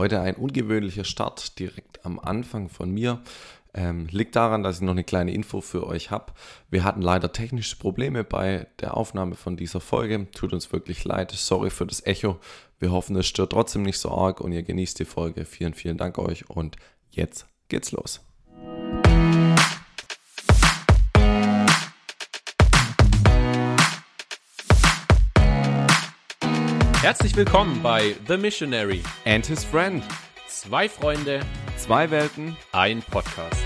Heute ein ungewöhnlicher Start direkt am Anfang von mir. Ähm, liegt daran, dass ich noch eine kleine Info für euch habe. Wir hatten leider technische Probleme bei der Aufnahme von dieser Folge. Tut uns wirklich leid. Sorry für das Echo. Wir hoffen, es stört trotzdem nicht so arg und ihr genießt die Folge. Vielen, vielen Dank euch und jetzt geht's los. Herzlich willkommen bei The Missionary And his friend. Zwei Freunde, Zwei Welten. ein Podcast.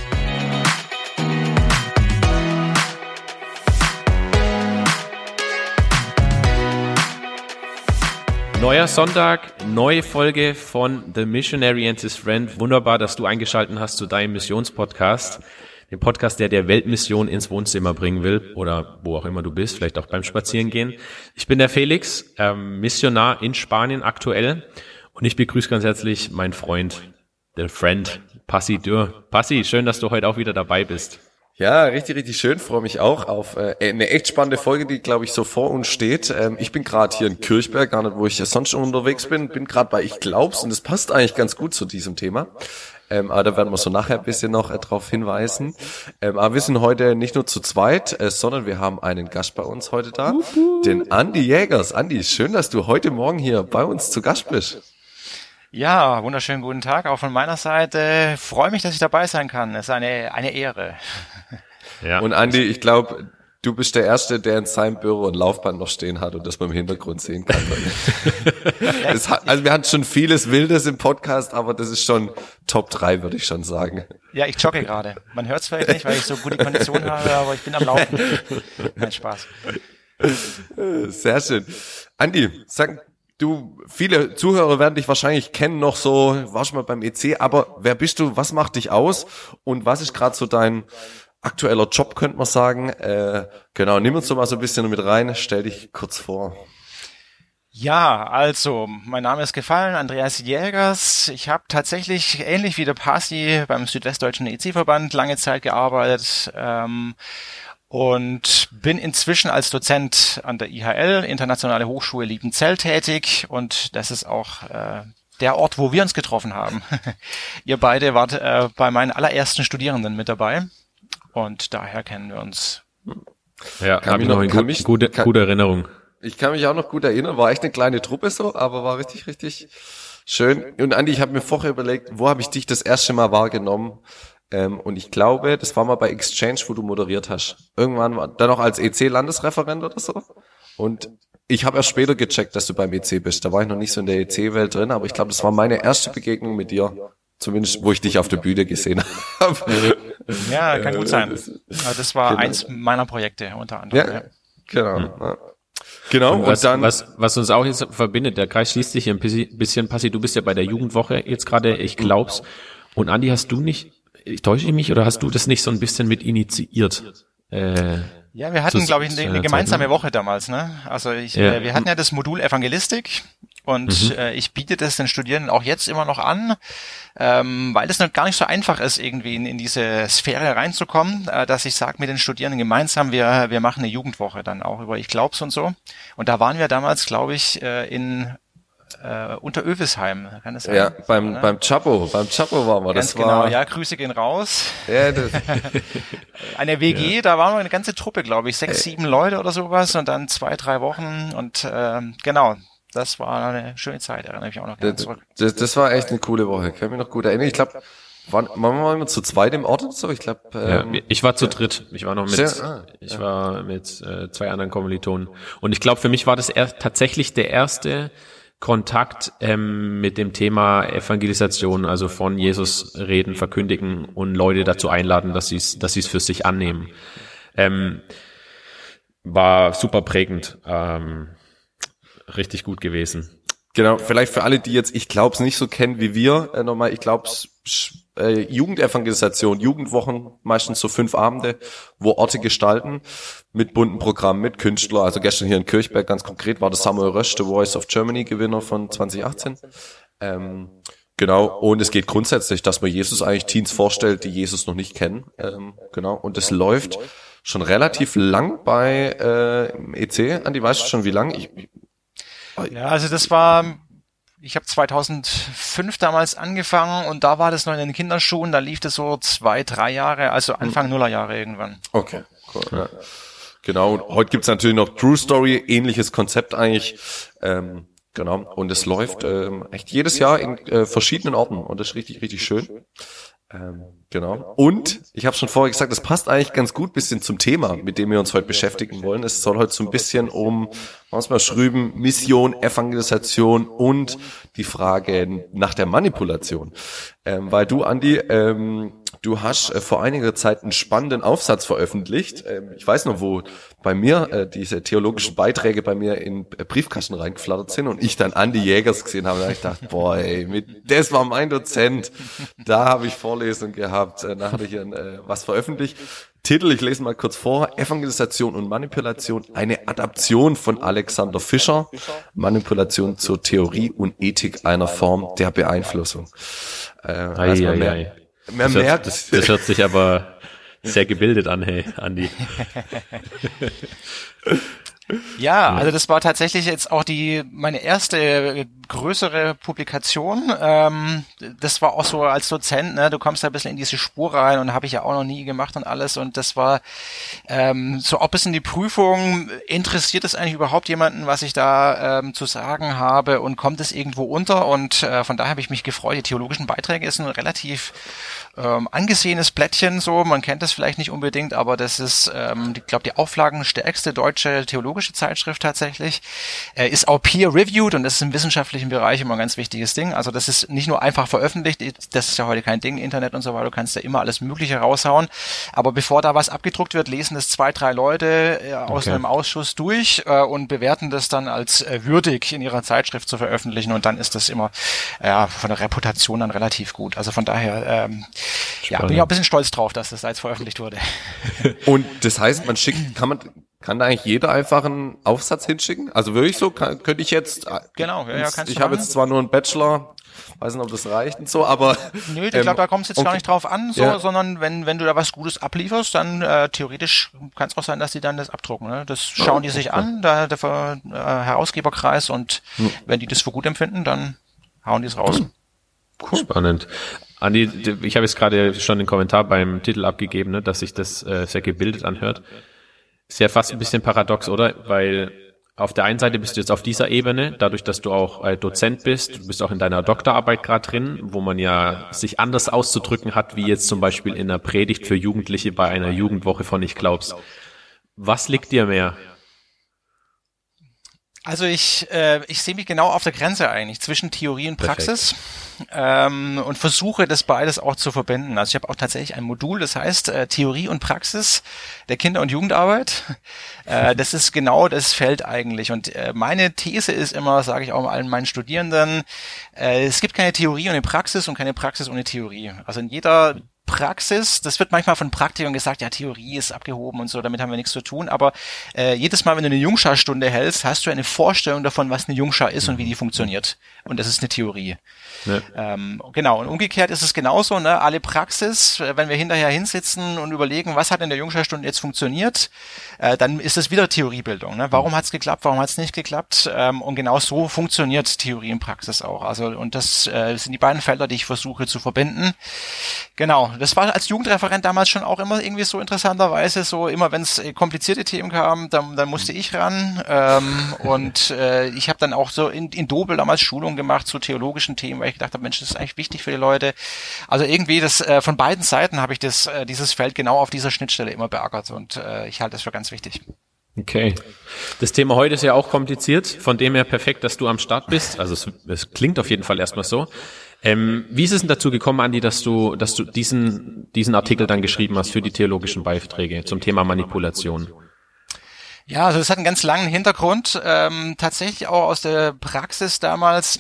Neuer Sonntag, neue Folge von The Missionary and his Friend. Wunderbar, dass du eingeschaltet hast zu deinem Missionspodcast. Dem Podcast, der der Weltmission ins Wohnzimmer bringen will oder wo auch immer du bist, vielleicht auch beim Spazierengehen. Ich bin der Felix, ähm, Missionar in Spanien aktuell und ich begrüße ganz herzlich meinen Freund, der Friend, Passi Dürr. Passi, schön, dass du heute auch wieder dabei bist. Ja, richtig, richtig schön. Freue mich auch auf äh, eine echt spannende Folge, die, glaube ich, so vor uns steht. Ähm, ich bin gerade hier in Kirchberg, gar nicht, wo ich sonst schon unterwegs bin. Bin gerade bei Ich Glaub's und das passt eigentlich ganz gut zu diesem Thema. Ähm, aber da werden wir so nachher ein bisschen noch äh, darauf hinweisen. Ähm, aber wir sind heute nicht nur zu zweit, äh, sondern wir haben einen Gast bei uns heute da, den Andi Jägers. Andi, schön, dass du heute Morgen hier bei uns zu Gast bist. Ja, wunderschönen guten Tag auch von meiner Seite. Freue mich, dass ich dabei sein kann. Es ist eine, eine Ehre. Ja. Und Andi, ich glaube, du bist der Erste, der in seinem Büro ein Laufband noch stehen hat und das man im Hintergrund sehen kann. hat, also wir hatten schon vieles Wildes im Podcast, aber das ist schon Top 3, würde ich schon sagen. Ja, ich jogge gerade. Man hört es vielleicht nicht, weil ich so gute Kondition habe, aber ich bin am Laufen. Kein Spaß. Sehr schön. Andi, sag, du, viele Zuhörer werden dich wahrscheinlich kennen noch so, warst schon mal beim EC, aber wer bist du, was macht dich aus und was ist gerade so dein aktueller Job, könnte man sagen. Äh, genau, nimm uns doch mal so ein bisschen mit rein, stell dich kurz vor. Ja, also, mein Name ist gefallen, Andreas Jägers. Ich habe tatsächlich ähnlich wie der Pasi beim Südwestdeutschen EC-Verband lange Zeit gearbeitet ähm, und bin inzwischen als Dozent an der IHL, Internationale Hochschule Liebenzell, tätig und das ist auch äh, der Ort, wo wir uns getroffen haben. Ihr beide wart äh, bei meinen allerersten Studierenden mit dabei und daher kennen wir uns. Ja, Kann mich ich noch in kann gut, mich- gute, kann- gute Erinnerung. Ich kann mich auch noch gut erinnern, war echt eine kleine Truppe so, aber war richtig, richtig schön. Und Andi, ich habe mir vorher überlegt, wo habe ich dich das erste Mal wahrgenommen? Ähm, und ich glaube, das war mal bei Exchange, wo du moderiert hast. Irgendwann war dann noch als EC-Landesreferent oder so. Und ich habe erst später gecheckt, dass du beim EC bist. Da war ich noch nicht so in der EC-Welt drin, aber ich glaube, das war meine erste Begegnung mit dir. Zumindest, wo ich dich auf der Bühne gesehen habe. Ja, kann Äh, gut sein. das- Aber das war genau. eins meiner Projekte unter anderem. Ja, Ja. genau. Ja. Genau, und, was, dann... was, was uns auch jetzt verbindet, der Kreis schließt sich hier ein bisschen, bisschen Passi, du bist ja bei der Jugendwoche jetzt gerade, ich glaub's. Und Andi, hast du nicht, ich täusche ich mich, oder hast du das nicht so ein bisschen mit initiiert? Äh, Ja, wir hatten, glaube ich, eine, eine gemeinsame Zeit, ne? Woche damals. Ne? Also ich, Ja. äh, wir hatten ja das Modul Evangelistik und Mhm. äh, ich biete das den Studierenden auch jetzt immer noch an, ähm, weil es noch gar nicht so einfach ist, irgendwie in, in diese Sphäre reinzukommen, äh, dass ich sage mit den Studierenden gemeinsam, wir, wir machen eine Jugendwoche dann auch über Ich glaub's und so. Und da waren wir damals, glaube ich, äh, in äh, unter Övesheim, kann das sein? Ja, beim, Ne? beim Chapo, beim Chapo waren wir. Ganz Das genau, war, ja, Grüße gehen raus. ja, das, Eine WG, da waren wir eine ganze Truppe, glaube ich, sechs, sieben Leute oder sowas und dann zwei, drei Wochen und ähm, genau, das war eine schöne Zeit, erinnere ich mich auch noch gerne das, zurück. das, das war echt eine coole Woche. Kann mich noch gut erinnern. Ich glaube, waren, waren wir immer zu zweit im Ort oder so? Ich glaube, ja, ähm, ich war zu dritt. Ich war noch mit, Sehr- ah, ich war mit äh, zwei anderen Kommilitonen. Und ich glaube, für mich war das erst, tatsächlich der erste Kontakt ähm, mit dem Thema Evangelisation, also von Jesus reden, verkündigen und Leute dazu einladen, dass sie es, dass sie es für sich annehmen. Ähm, war super prägend, ähm, richtig gut gewesen. Genau, vielleicht für alle, die jetzt, ich glaub's nicht so kennen wie wir, äh, nochmal, ich glaub's, äh, Jugendevangelisation, Jugendwochen, meistens so fünf Abende, wo Orte gestalten, mit bunten Programmen, mit Künstler, also gestern hier in Kirchberg ganz konkret war das Samuel Rösch, der Voice of Germany Gewinner von 2018. Ähm, genau, und es geht grundsätzlich, dass man Jesus eigentlich Teens vorstellt, die Jesus noch nicht kennen, ähm, genau, und es läuft schon relativ lang bei äh, EC, Andi, weißt du schon wie lang? Ich, Ja, also das war ich habe 2005 damals angefangen und da war das noch in den Kinderschuhen, da lief das so zwei, drei Jahre, also Anfang Nullerjahre irgendwann. Okay, cool. Ja. Genau, heute gibt's natürlich noch True Story, ähnliches Konzept eigentlich. Ähm, genau, und es läuft ähm, echt jedes Jahr in äh, verschiedenen Orten und das ist richtig, richtig schön. Ähm, genau. Und ich habe schon vorher gesagt, es passt eigentlich ganz gut bisschen zum Thema, mit dem wir uns heute beschäftigen wollen. Es soll heute so ein bisschen um, wir schrüben, Mission, Evangelisation und die Frage nach der Manipulation. Ähm, weil du, Andi, ähm, Du hast äh, vor einiger Zeit einen spannenden Aufsatz veröffentlicht. Ähm, ich weiß noch, wo bei mir äh, diese theologischen Beiträge bei mir in äh, Briefkasten reingeflattert sind und ich dann Andy Jägers gesehen habe. Da ich gedacht, boah, ey, mit, das war mein Dozent. Da habe ich Vorlesung gehabt. Äh, da habe ich äh, was veröffentlicht. Titel, ich lese mal kurz vor. Evangelisation und Manipulation, eine Adaption von Alexander Fischer. Manipulation zur Theorie und Ethik einer Form der Beeinflussung. Äh, ei, ei, ei. Man das merkt, hört, das, das hört sich aber sehr gebildet an, hey, Andi. Ja, also das war tatsächlich jetzt auch die meine erste größere Publikation. Ähm, das war auch so als Dozent, ne, du kommst da ein bisschen in diese Spur rein und habe ich ja auch noch nie gemacht und alles. Und das war ähm, so ob es in die Prüfung, interessiert es eigentlich überhaupt jemanden, was ich da ähm, zu sagen habe und kommt es irgendwo unter? Und äh, von daher habe ich mich gefreut. Die theologischen Beiträge ist ein relativ ähm, angesehenes Blättchen, so, man kennt das vielleicht nicht unbedingt, aber das ist, ähm, ich glaube, die auflagenstärkste deutsche theologische Zeitschrift tatsächlich. Äh, ist auch peer-reviewed und das ist im wissenschaftlichen Bereich immer ein ganz wichtiges Ding. Also das ist nicht nur einfach veröffentlicht, das ist ja heute kein Ding, Internet und so weiter, du kannst da immer alles Mögliche raushauen. Aber bevor da was abgedruckt wird, lesen das zwei, drei Leute äh, aus okay. einem Ausschuss durch äh, und bewerten das dann als äh, würdig in ihrer Zeitschrift zu veröffentlichen und dann ist das immer ja, von der Reputation dann relativ gut. Also von daher ähm, ja, bin ich auch ein bisschen stolz drauf, dass das als veröffentlicht wurde. Und das heißt, man schickt, kann man, kann da eigentlich jeder einfach einen Aufsatz hinschicken? Also wirklich so, kann, könnte ich jetzt, genau, ja, ja, kannst ich habe jetzt zwar nur einen Bachelor, weiß nicht, ob das reicht und so, aber. Nö, ich ähm, glaube, da kommt es jetzt okay. gar nicht drauf an, so, ja. sondern wenn, wenn du da was Gutes ablieferst, dann äh, theoretisch kann es auch sein, dass die dann das abdrucken. Ne? Das schauen oh, die sich okay. an, da der äh, Herausgeberkreis und hm. wenn die das für gut empfinden, dann hauen die es raus. Cool. Spannend. Andi, ich habe jetzt gerade schon den Kommentar beim Titel abgegeben, ne, dass sich das äh, sehr gebildet anhört. Ist ja fast ein bisschen paradox, oder? Weil auf der einen Seite bist du jetzt auf dieser Ebene, dadurch, dass du auch äh, Dozent bist, du bist auch in deiner Doktorarbeit gerade drin, wo man ja sich anders auszudrücken hat, wie jetzt zum Beispiel in einer Predigt für Jugendliche bei einer Jugendwoche von Ich glaub's. Was liegt dir mehr? Also ich, äh, ich sehe mich genau auf der Grenze eigentlich zwischen Theorie und Praxis ähm, und versuche das beides auch zu verbinden. Also ich habe auch tatsächlich ein Modul, das heißt äh, Theorie und Praxis der Kinder- und Jugendarbeit. Äh, das ist genau das Feld eigentlich. Und äh, meine These ist immer, sage ich auch allen meinen Studierenden, äh, es gibt keine Theorie ohne Praxis und keine Praxis ohne Theorie. Also in jeder Praxis, das wird manchmal von Praktikern gesagt, ja, Theorie ist abgehoben und so, damit haben wir nichts zu tun, aber äh, jedes Mal, wenn du eine Jungschar-Stunde hältst, hast du eine Vorstellung davon, was eine Jungschar ist und wie die funktioniert. Und das ist eine Theorie. Ja. Ähm, genau, und umgekehrt ist es genauso, ne? alle Praxis, äh, wenn wir hinterher hinsitzen und überlegen, was hat in der Jungschar-Stunde jetzt funktioniert, äh, dann ist es wieder Theoriebildung. Ne? Warum hat es geklappt, warum hat es nicht geklappt? Ähm, und genau so funktioniert Theorie und Praxis auch. Also Und das äh, sind die beiden Felder, die ich versuche zu verbinden. Genau, das war als Jugendreferent damals schon auch immer irgendwie so interessanterweise so, immer wenn es äh, komplizierte Themen kam, dann, dann musste ich ran. Ähm, und äh, ich habe dann auch so in, in Dobel damals Schulungen gemacht zu theologischen Themen, weil ich gedacht habe, Mensch, das ist eigentlich wichtig für die Leute. Also irgendwie das äh, von beiden Seiten habe ich das äh, dieses Feld genau auf dieser Schnittstelle immer beackert und äh, ich halte das für ganz wichtig. Okay. Das Thema heute ist ja auch kompliziert, von dem her perfekt, dass du am Start bist. Also es, es klingt auf jeden Fall erstmal so. Ähm, wie ist es denn dazu gekommen, Andi, dass du, dass du diesen, diesen Artikel dann geschrieben hast für die theologischen Beiträge zum Thema Manipulation? Ja, also es hat einen ganz langen Hintergrund, ähm, tatsächlich auch aus der Praxis damals.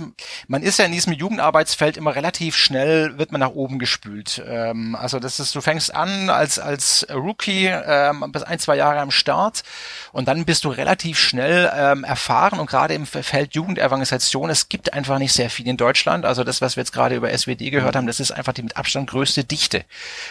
Man ist ja in diesem Jugendarbeitsfeld immer relativ schnell, wird man nach oben gespült. Ähm, also das ist, du fängst an als als Rookie, ähm, bis ein zwei Jahre am Start und dann bist du relativ schnell ähm, erfahren und gerade im Feld Jugendevangelisation, es gibt einfach nicht sehr viel in Deutschland. Also das, was wir jetzt gerade über SWT gehört haben, das ist einfach die mit Abstand größte Dichte,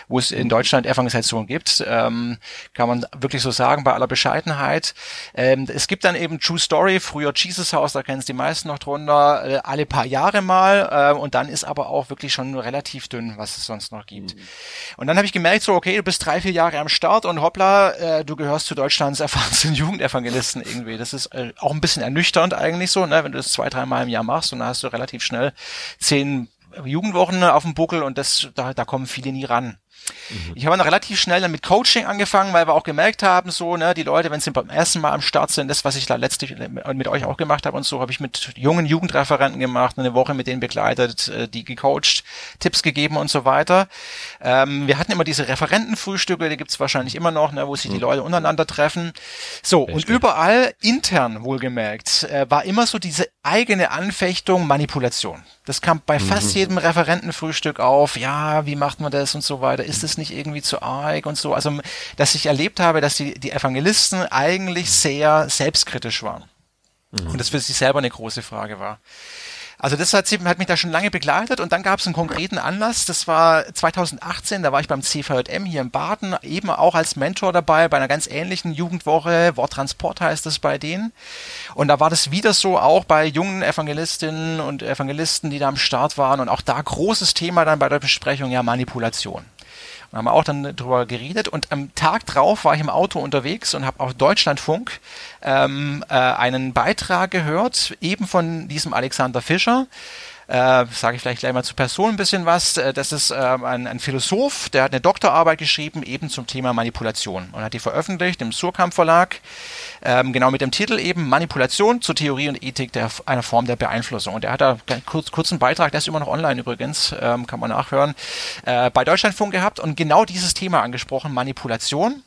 wo es in Deutschland Evangelisation gibt. Ähm, kann man wirklich so sagen, bei aller Bescheidenheit. Zeit. Ähm, es gibt dann eben True Story, früher Jesus House, da kennen es die meisten noch drunter, äh, alle paar Jahre mal äh, und dann ist aber auch wirklich schon relativ dünn, was es sonst noch gibt. Mhm. Und dann habe ich gemerkt, so okay, du bist drei, vier Jahre am Start und hoppla, äh, du gehörst zu Deutschlands erfahrensten Jugendevangelisten irgendwie. Das ist äh, auch ein bisschen ernüchternd eigentlich so, ne, wenn du das zwei, dreimal im Jahr machst und dann hast du relativ schnell zehn Jugendwochen auf dem Buckel und das, da, da kommen viele nie ran. Mhm. Ich habe dann relativ schnell dann mit Coaching angefangen, weil wir auch gemerkt haben, so, ne, die Leute, wenn sie beim ersten Mal am Start sind, das, was ich da letztlich mit euch auch gemacht habe und so, habe ich mit jungen Jugendreferenten gemacht, eine Woche mit denen begleitet, äh, die gecoacht, Tipps gegeben und so weiter. Ähm, wir hatten immer diese Referentenfrühstücke, die gibt's wahrscheinlich immer noch, ne, wo sich die mhm. Leute untereinander treffen. So, Richtig. und überall intern wohlgemerkt, äh, war immer so diese eigene Anfechtung, Manipulation. Das kam bei mhm. fast jedem Referentenfrühstück auf. Ja, wie macht man das und so weiter? Ist es nicht irgendwie zu arg und so? Also, dass ich erlebt habe, dass die, die Evangelisten eigentlich sehr selbstkritisch waren. Mhm. Und das für sich selber eine große Frage war. Also das hat, hat mich da schon lange begleitet und dann gab es einen konkreten Anlass, das war 2018, da war ich beim CVJM hier in Baden, eben auch als Mentor dabei bei einer ganz ähnlichen Jugendwoche, Worttransport heißt es bei denen. Und da war das wieder so, auch bei jungen Evangelistinnen und Evangelisten, die da am Start waren und auch da großes Thema dann bei der Besprechung, ja Manipulation. Und haben wir auch dann drüber geredet. Und am Tag drauf war ich im Auto unterwegs und habe auf Deutschlandfunk ähm, äh, einen Beitrag gehört, eben von diesem Alexander Fischer, äh, sage ich vielleicht gleich mal zur Person ein bisschen was. Äh, das ist äh, ein, ein, Philosoph, der hat eine Doktorarbeit geschrieben, eben zum Thema Manipulation und hat die veröffentlicht im Surkamp Verlag, ähm, genau mit dem Titel eben Manipulation zur Theorie und Ethik der, einer Form der Beeinflussung. Und er hat da einen kurz, kurzen Beitrag, der ist immer noch online übrigens, ähm, kann man nachhören, äh, bei Deutschlandfunk gehabt und genau dieses Thema angesprochen, Manipulation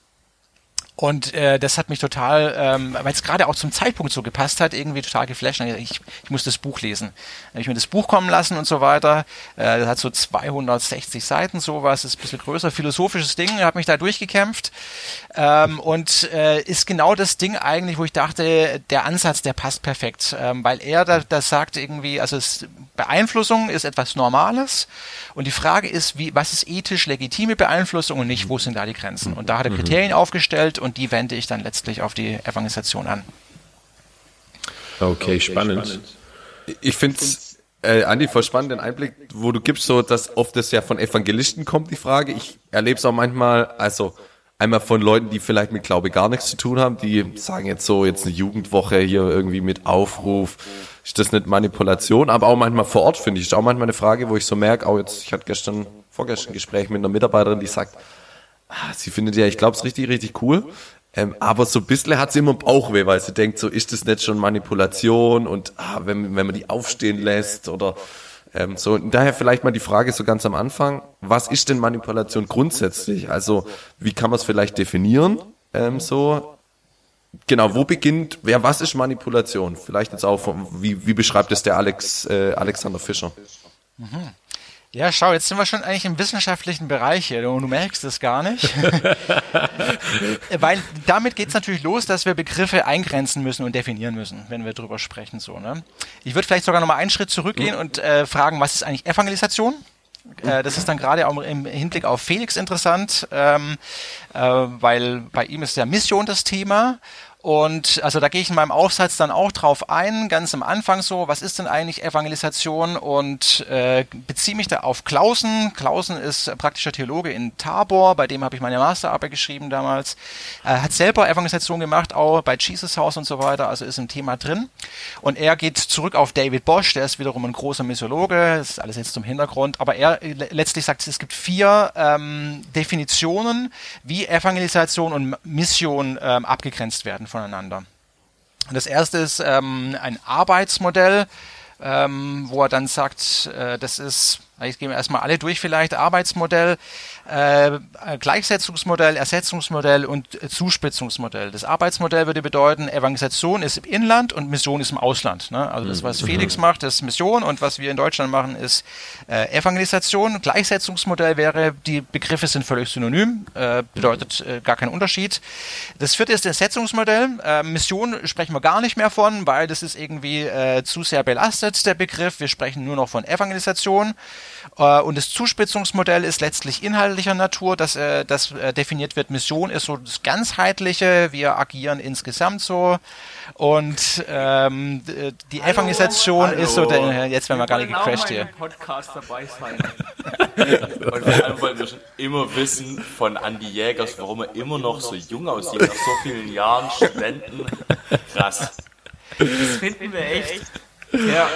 und äh, das hat mich total, ähm, weil es gerade auch zum Zeitpunkt so gepasst hat, irgendwie total geflasht. Ich, ich muss das Buch lesen. Dann habe ich mir das Buch kommen lassen und so weiter. Äh, das hat so 260 Seiten, sowas, ist ein bisschen größer, philosophisches Ding, habe mich da durchgekämpft. Ähm, und äh, ist genau das Ding eigentlich, wo ich dachte, der Ansatz, der passt perfekt. Ähm, weil er da, das sagt irgendwie, also es, Beeinflussung ist etwas Normales. Und die Frage ist, wie, was ist ethisch legitime Beeinflussung und nicht, wo sind da die Grenzen? Und da hat er mhm. Kriterien aufgestellt und die wende ich dann letztlich auf die Evangelisation an. Okay, spannend. Ich finde es, äh, Andi, voll spannend, den Einblick, wo du gibst, so, dass oft das ja von Evangelisten kommt, die Frage. Ich erlebe es auch manchmal, also einmal von Leuten, die vielleicht mit Glaube gar nichts zu tun haben, die sagen jetzt so, jetzt eine Jugendwoche hier irgendwie mit Aufruf, ist das nicht Manipulation? Aber auch manchmal vor Ort, finde ich, ist auch manchmal eine Frage, wo ich so merke, auch jetzt, ich hatte gestern, vorgestern ein Gespräch mit einer Mitarbeiterin, die sagt, sie findet ja, ich glaube es richtig, richtig cool. Ähm, aber so ein bisschen hat sie immer Bauchweh, weil sie denkt, so ist das nicht schon Manipulation und ah, wenn, wenn man die aufstehen lässt oder ähm, so. Und daher vielleicht mal die Frage so ganz am Anfang, was ist denn Manipulation grundsätzlich? Also wie kann man es vielleicht definieren? Ähm, so Genau, wo beginnt, wer, was ist Manipulation? Vielleicht jetzt auch, wie, wie beschreibt es der Alex, äh, Alexander Fischer? Mhm. Ja, schau, jetzt sind wir schon eigentlich im wissenschaftlichen Bereich hier und du merkst es gar nicht. Weil damit geht es natürlich los, dass wir Begriffe eingrenzen müssen und definieren müssen, wenn wir drüber sprechen. So, ne? Ich würde vielleicht sogar nochmal einen Schritt zurückgehen mhm. und äh, fragen, was ist eigentlich Evangelisation? Äh, das ist dann gerade auch im Hinblick auf Felix interessant, ähm, äh, weil bei ihm ist ja Mission das Thema und also da gehe ich in meinem Aufsatz dann auch drauf ein, ganz am Anfang so, was ist denn eigentlich Evangelisation und äh, beziehe mich da auf Klausen. Klausen ist praktischer Theologe in Tabor, bei dem habe ich meine Masterarbeit geschrieben damals. Er hat selber Evangelisation gemacht, auch bei Jesus House und so weiter, also ist im Thema drin. Und er geht zurück auf David Bosch, der ist wiederum ein großer Missiologe, das ist alles jetzt zum Hintergrund, aber er letztlich sagt, es gibt vier ähm, Definitionen, wie Evangelisation und Mission ähm, abgegrenzt werden voneinander. Das erste ist ähm, ein Arbeitsmodell, ähm, wo er dann sagt, äh, das ist, ich gehe erstmal alle durch vielleicht, Arbeitsmodell, äh, Gleichsetzungsmodell, Ersetzungsmodell und Zuspitzungsmodell. Das Arbeitsmodell würde bedeuten, Evangelisation ist im Inland und Mission ist im Ausland. Ne? Also das, was mhm. Felix macht, ist Mission und was wir in Deutschland machen, ist äh, Evangelisation. Gleichsetzungsmodell wäre, die Begriffe sind völlig synonym, äh, bedeutet äh, gar keinen Unterschied. Das vierte ist das Ersetzungsmodell. Äh, Mission sprechen wir gar nicht mehr von, weil das ist irgendwie äh, zu sehr belastet, der Begriff. Wir sprechen nur noch von Evangelisation. Äh, und das Zuspitzungsmodell ist letztlich inhaltlicher Natur, dass äh, das äh, definiert wird. Mission ist so das ganzheitliche. Wir agieren insgesamt so. Und ähm, die Hallo, Evangelisation Hallo. ist so, der, jetzt werden wir gar nicht genau gecrashed hier. Podcast dabei sein. und vor allem wollen wir schon immer wissen von Andy Jägers, warum er immer noch so jung aussieht, nach so vielen Jahren Studenten. Krass. Das finden wir echt. Ja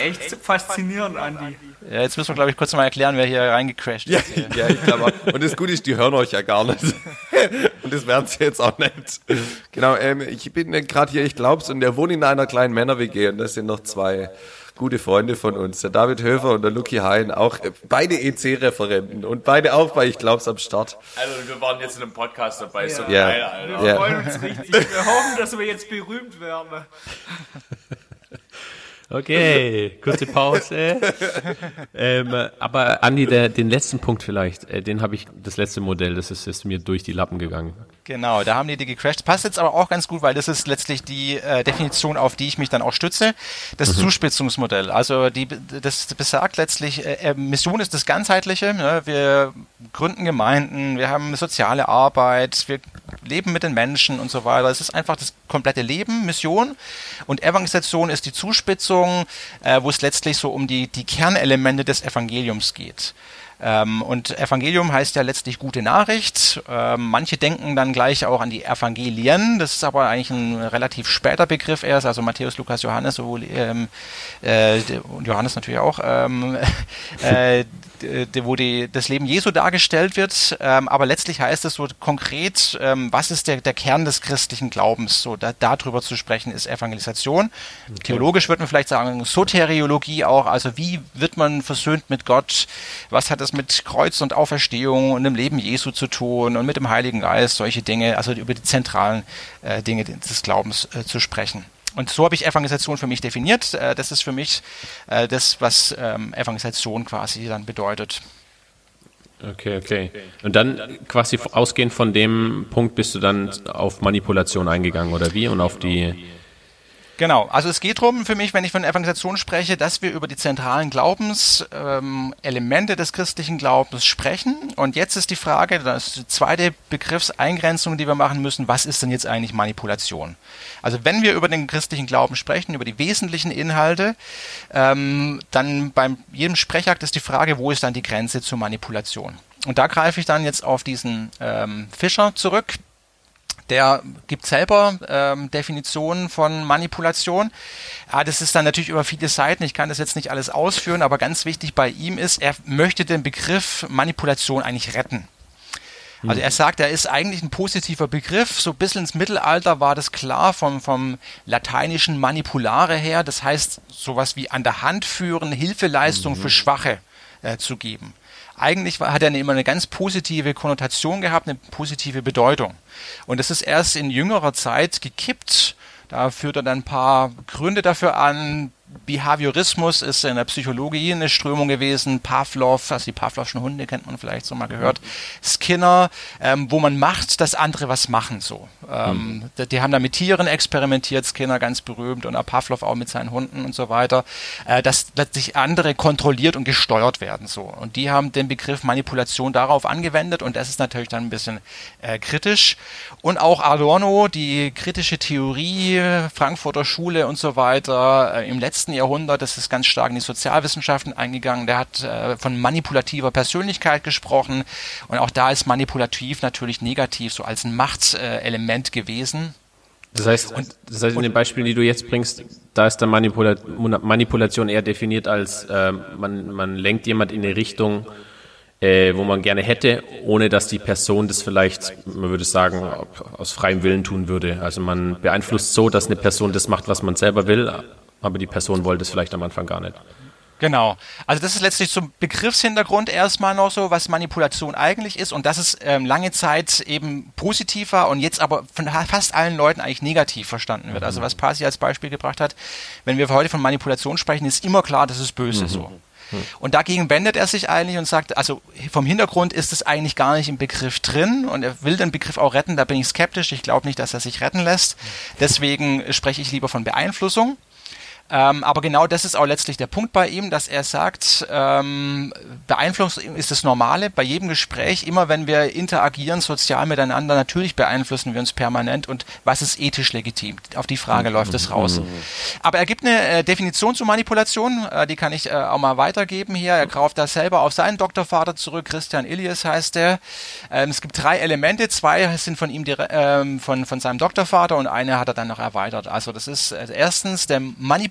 echt faszinierend, Andi. Ja, jetzt müssen wir, glaube ich, kurz mal erklären, wer hier reingecrashed ja, ist. Ja, ich glaube Und das Gute ist, die hören euch ja gar nicht. Und das werden sie jetzt auch nicht. Genau, ähm, ich bin gerade hier, ich glaube es, und der wohnt in einer kleinen Männer-WG und das sind noch zwei gute Freunde von uns, der David Höfer und der Lucky Hein, auch äh, beide EC-Referenten und beide auch bei Ich glaub's am Start. Also wir waren jetzt in einem Podcast dabei, ja. so geil, Alter. Wir ja. freuen uns richtig. Wir hoffen, dass wir jetzt berühmt werden. Okay, kurze Pause. ähm, aber Andi, der, den letzten Punkt vielleicht, äh, den habe ich, das letzte Modell, das ist, ist mir durch die Lappen gegangen. Genau, da haben die die gecrashed. Passt jetzt aber auch ganz gut, weil das ist letztlich die äh, Definition, auf die ich mich dann auch stütze. Das mhm. Zuspitzungsmodell. Also die, das besagt letztlich, äh, äh, Mission ist das Ganzheitliche. Ne? Wir gründen Gemeinden, wir haben soziale Arbeit, wir leben mit den Menschen und so weiter. Es ist einfach das komplette Leben, Mission. Und Evangelisation ist die Zuspitzung, äh, wo es letztlich so um die, die Kernelemente des Evangeliums geht. Ähm, und Evangelium heißt ja letztlich gute Nachricht. Ähm, manche denken dann gleich auch an die Evangelien. Das ist aber eigentlich ein relativ später Begriff erst. Also Matthäus, Lukas, Johannes, sowohl ähm, äh, und Johannes natürlich auch. Ähm, äh, wo die, das Leben Jesu dargestellt wird, ähm, aber letztlich heißt es so konkret, ähm, was ist der, der Kern des christlichen Glaubens? So da, darüber zu sprechen ist Evangelisation. Okay. Theologisch würde man vielleicht sagen Soteriologie auch, also wie wird man versöhnt mit Gott? Was hat es mit Kreuz und Auferstehung und dem Leben Jesu zu tun und mit dem Heiligen Geist? Solche Dinge, also über die zentralen äh, Dinge des Glaubens äh, zu sprechen. Und so habe ich Evangelisation für mich definiert. Äh, das ist für mich äh, das, was ähm, Evangelisation quasi dann bedeutet. Okay, okay. Und dann quasi ausgehend von dem Punkt bist du dann auf Manipulation eingegangen oder wie? Und auf die Genau, also es geht darum für mich, wenn ich von Evangelisation spreche, dass wir über die zentralen Glaubenselemente ähm, des christlichen Glaubens sprechen. Und jetzt ist die Frage, das ist die zweite Begriffseingrenzung, die wir machen müssen, was ist denn jetzt eigentlich Manipulation? Also wenn wir über den christlichen Glauben sprechen, über die wesentlichen Inhalte, ähm, dann beim jedem Sprechakt ist die Frage, wo ist dann die Grenze zur Manipulation? Und da greife ich dann jetzt auf diesen ähm, Fischer zurück, der gibt selber ähm, Definitionen von Manipulation. Ja, das ist dann natürlich über viele Seiten. Ich kann das jetzt nicht alles ausführen, aber ganz wichtig bei ihm ist, er möchte den Begriff Manipulation eigentlich retten. Also er sagt, er ist eigentlich ein positiver Begriff. So ein bisschen ins Mittelalter war das klar vom, vom lateinischen Manipulare her. Das heißt, sowas wie an der Hand führen, Hilfeleistung mhm. für Schwache äh, zu geben eigentlich hat er immer eine ganz positive Konnotation gehabt, eine positive Bedeutung. Und das ist erst in jüngerer Zeit gekippt. Da führt er dann ein paar Gründe dafür an, Behaviorismus ist in der Psychologie eine Strömung gewesen. Pavlov, also die Pavlovschen Hunde kennt man vielleicht so mal gehört. Skinner, ähm, wo man macht, dass andere was machen so. Ähm, mhm. Die haben da mit Tieren experimentiert, Skinner ganz berühmt und Pavlov auch mit seinen Hunden und so weiter, äh, dass letztlich andere kontrolliert und gesteuert werden so. Und die haben den Begriff Manipulation darauf angewendet und das ist natürlich dann ein bisschen äh, kritisch. Und auch Adorno, die kritische Theorie, Frankfurter Schule und so weiter äh, im letzten letzten Jahrhundert, das ist ganz stark in die Sozialwissenschaften eingegangen, der hat äh, von manipulativer Persönlichkeit gesprochen und auch da ist manipulativ natürlich negativ, so als ein Machtelement gewesen. Das heißt, und, das heißt, in den Beispielen, die du jetzt bringst, da ist dann Manipula Manipulation eher definiert als äh, man, man lenkt jemand in eine Richtung, äh, wo man gerne hätte, ohne dass die Person das vielleicht, man würde sagen, aus freiem Willen tun würde. Also man beeinflusst so, dass eine Person das macht, was man selber will, aber die Person wollte es vielleicht am Anfang gar nicht. Genau. Also das ist letztlich zum Begriffshintergrund erstmal noch so, was Manipulation eigentlich ist und dass es ähm, lange Zeit eben positiv war und jetzt aber von fast allen Leuten eigentlich negativ verstanden wird. Also was Pasi als Beispiel gebracht hat, wenn wir heute von Manipulation sprechen, ist immer klar, das ist böse mhm. so. Und dagegen wendet er sich eigentlich und sagt, also vom Hintergrund ist es eigentlich gar nicht im Begriff drin und er will den Begriff auch retten, da bin ich skeptisch, ich glaube nicht, dass er sich retten lässt. Deswegen spreche ich lieber von Beeinflussung. Ähm, aber genau das ist auch letztlich der Punkt bei ihm, dass er sagt, ähm, Beeinflussung ist das Normale bei jedem Gespräch. Immer wenn wir interagieren sozial miteinander, natürlich beeinflussen wir uns permanent. Und was ist ethisch legitim? Auf die Frage mhm. läuft es raus. Mhm. Aber er gibt eine äh, Definition zur Manipulation, äh, die kann ich äh, auch mal weitergeben hier. Er kauft da selber auf seinen Doktorvater zurück. Christian Ilias heißt er. Ähm, es gibt drei Elemente. Zwei sind von ihm, ähm, von, von seinem Doktorvater und eine hat er dann noch erweitert. Also das ist äh, erstens der